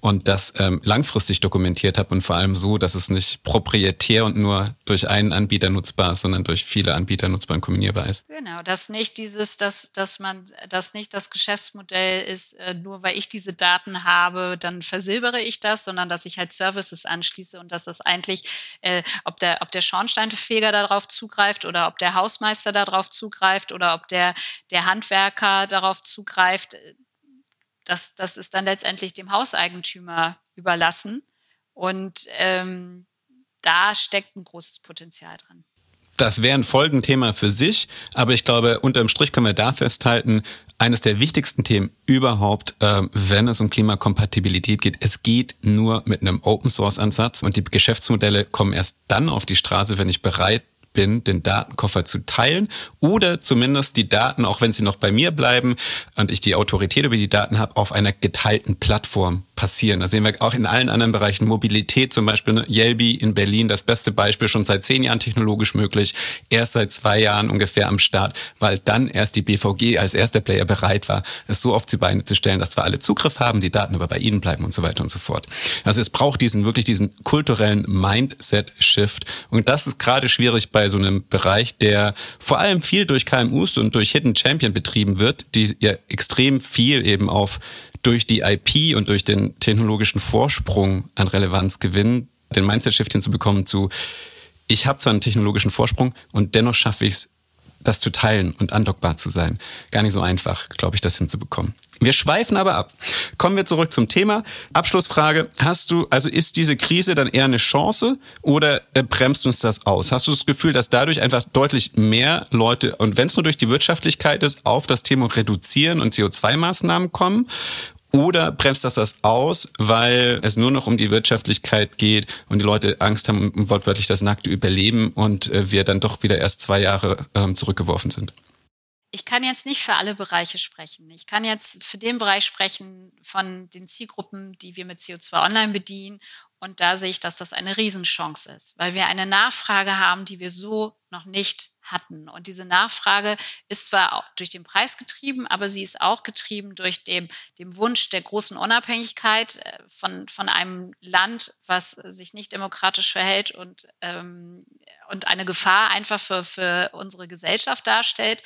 und das ähm, langfristig dokumentiert habe und vor allem so, dass es nicht proprietär und nur durch einen Anbieter nutzbar ist, sondern durch viele Anbieter nutzbar und kombinierbar ist. Genau, dass nicht dieses, dass, dass man, dass nicht das Geschäftsmodell ist, äh, nur weil ich diese Daten habe, dann versilbere ich das, sondern dass ich halt Services anschließe und dass das eigentlich, äh, ob der, ob der Schornsteinfeger darauf zugreift oder ob der Hausmeister darauf zugreift oder ob der, der Handwerker darauf zugreift. Das, das ist dann letztendlich dem Hauseigentümer überlassen. Und ähm, da steckt ein großes Potenzial drin. Das wäre ein Folgenthema für sich, aber ich glaube, unterm Strich können wir da festhalten, eines der wichtigsten Themen überhaupt, äh, wenn es um Klimakompatibilität geht. Es geht nur mit einem Open Source Ansatz und die Geschäftsmodelle kommen erst dann auf die Straße, wenn ich bereit bin, den Datenkoffer zu teilen oder zumindest die Daten, auch wenn sie noch bei mir bleiben und ich die Autorität über die Daten habe, auf einer geteilten Plattform passieren. Das sehen wir auch in allen anderen Bereichen. Mobilität zum Beispiel, ne? Yelby in Berlin, das beste Beispiel, schon seit zehn Jahren technologisch möglich, erst seit zwei Jahren ungefähr am Start, weil dann erst die BVG als erster Player bereit war, es so auf die Beine zu stellen, dass zwar alle Zugriff haben, die Daten aber bei ihnen bleiben und so weiter und so fort. Also es braucht diesen wirklich diesen kulturellen Mindset-Shift und das ist gerade schwierig bei so einem Bereich, der vor allem viel durch KMUs und durch Hidden Champion betrieben wird, die ja extrem viel eben auf durch die IP und durch den technologischen Vorsprung an Relevanz gewinnen, den Mindset-Shift hinzubekommen zu, ich habe zwar einen technologischen Vorsprung und dennoch schaffe ich es, das zu teilen und andockbar zu sein. Gar nicht so einfach, glaube ich, das hinzubekommen. Wir schweifen aber ab. Kommen wir zurück zum Thema. Abschlussfrage. Hast du, also ist diese Krise dann eher eine Chance oder äh, bremst uns das aus? Hast du das Gefühl, dass dadurch einfach deutlich mehr Leute, und wenn es nur durch die Wirtschaftlichkeit ist, auf das Thema Reduzieren und CO2-Maßnahmen kommen? Oder bremst das das aus, weil es nur noch um die Wirtschaftlichkeit geht und die Leute Angst haben wortwörtlich das nackte Überleben und äh, wir dann doch wieder erst zwei Jahre ähm, zurückgeworfen sind? Ich kann jetzt nicht für alle Bereiche sprechen. Ich kann jetzt für den Bereich sprechen von den Zielgruppen, die wir mit CO2 Online bedienen. Und da sehe ich, dass das eine Riesenchance ist, weil wir eine Nachfrage haben, die wir so noch nicht hatten. Und diese Nachfrage ist zwar durch den Preis getrieben, aber sie ist auch getrieben durch den, den Wunsch der großen Unabhängigkeit äh, von, von einem Land, was sich nicht demokratisch verhält und, ähm, und eine Gefahr einfach für, für unsere Gesellschaft darstellt.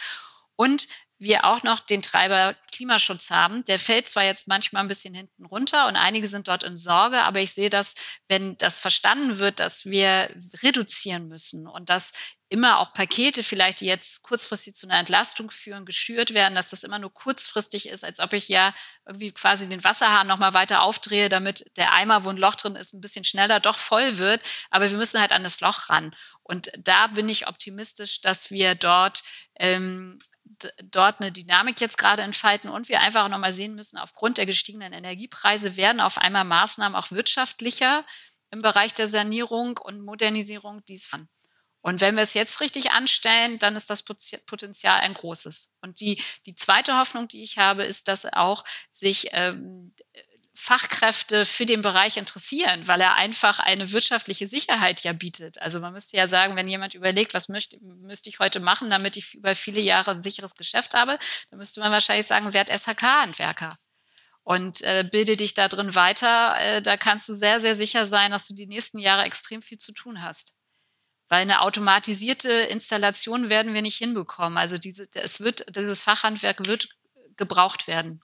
Und wir auch noch den Treiber Klimaschutz haben. Der fällt zwar jetzt manchmal ein bisschen hinten runter und einige sind dort in Sorge, aber ich sehe das, wenn das verstanden wird, dass wir reduzieren müssen und dass immer auch Pakete vielleicht, die jetzt kurzfristig zu einer Entlastung führen, geschürt werden, dass das immer nur kurzfristig ist, als ob ich ja irgendwie quasi den Wasserhahn nochmal weiter aufdrehe, damit der Eimer, wo ein Loch drin ist, ein bisschen schneller doch voll wird. Aber wir müssen halt an das Loch ran. Und da bin ich optimistisch, dass wir dort ähm, dort eine Dynamik jetzt gerade entfalten und wir einfach nochmal sehen müssen, aufgrund der gestiegenen Energiepreise werden auf einmal Maßnahmen auch wirtschaftlicher im Bereich der Sanierung und Modernisierung dies an. Und wenn wir es jetzt richtig anstellen, dann ist das Potenzial ein großes. Und die, die zweite Hoffnung, die ich habe, ist, dass auch sich ähm, Fachkräfte für den Bereich interessieren, weil er einfach eine wirtschaftliche Sicherheit ja bietet. Also man müsste ja sagen, wenn jemand überlegt, was möchte, müsste ich heute machen, damit ich über viele Jahre ein sicheres Geschäft habe, dann müsste man wahrscheinlich sagen, werd SHK-Handwerker und äh, bilde dich da drin weiter. Äh, da kannst du sehr, sehr sicher sein, dass du die nächsten Jahre extrem viel zu tun hast. Weil eine automatisierte Installation werden wir nicht hinbekommen. Also diese, es wird, dieses Fachhandwerk wird gebraucht werden.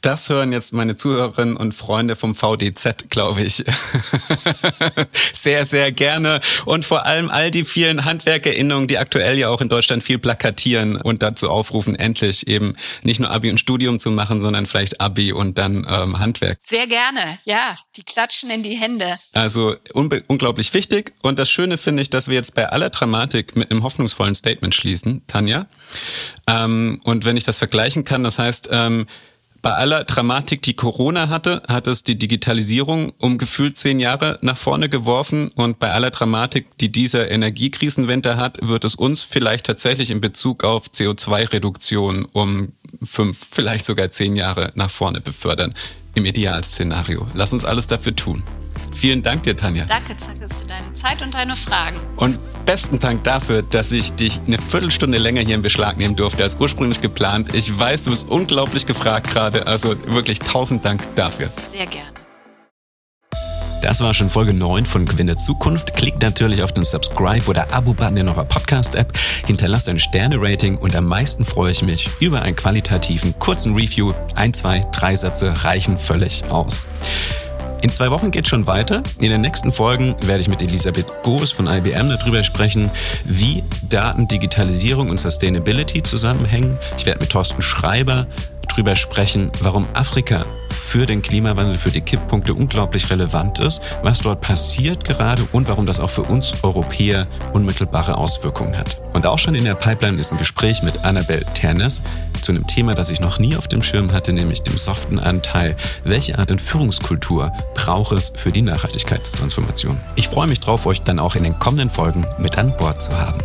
Das hören jetzt meine Zuhörerinnen und Freunde vom VDZ, glaube ich. sehr, sehr gerne. Und vor allem all die vielen HandwerkerInnungen, die aktuell ja auch in Deutschland viel plakatieren und dazu aufrufen, endlich eben nicht nur Abi und Studium zu machen, sondern vielleicht Abi und dann ähm, Handwerk. Sehr gerne, ja. Die klatschen in die Hände. Also unglaublich wichtig. Und das Schöne finde ich, dass wir jetzt bei aller Dramatik mit einem hoffnungsvollen Statement schließen, Tanja. Ähm, und wenn ich das vergleichen kann, das heißt, ähm, bei aller Dramatik, die Corona hatte, hat es die Digitalisierung um gefühlt zehn Jahre nach vorne geworfen. Und bei aller Dramatik, die dieser Energiekrisenwende hat, wird es uns vielleicht tatsächlich in Bezug auf CO2-Reduktion um fünf, vielleicht sogar zehn Jahre nach vorne befördern. Im Idealszenario. Lass uns alles dafür tun. Vielen Dank dir, Tanja. Danke, Zackes, für deine Zeit und deine Fragen. Und besten Dank dafür, dass ich dich eine Viertelstunde länger hier in Beschlag nehmen durfte als ursprünglich geplant. Ich weiß, du bist unglaublich gefragt gerade. Also wirklich tausend Dank dafür. Sehr gerne. Das war schon Folge 9 von Gewinne Zukunft. Klickt natürlich auf den Subscribe- oder Abo-Button in eurer Podcast-App, hinterlasst ein Sterne-Rating und am meisten freue ich mich über einen qualitativen, kurzen Review. Ein, zwei, drei Sätze reichen völlig aus. In zwei Wochen geht schon weiter. In den nächsten Folgen werde ich mit Elisabeth Goos von IBM darüber sprechen, wie Daten, Digitalisierung und Sustainability zusammenhängen. Ich werde mit Thorsten Schreiber drüber sprechen, warum Afrika für den Klimawandel, für die Kipppunkte unglaublich relevant ist, was dort passiert gerade und warum das auch für uns Europäer unmittelbare Auswirkungen hat. Und auch schon in der Pipeline ist ein Gespräch mit Annabel Ternes zu einem Thema, das ich noch nie auf dem Schirm hatte, nämlich dem soften Anteil. Welche Art in Führungskultur braucht es für die Nachhaltigkeitstransformation? Ich freue mich drauf, euch dann auch in den kommenden Folgen mit an Bord zu haben.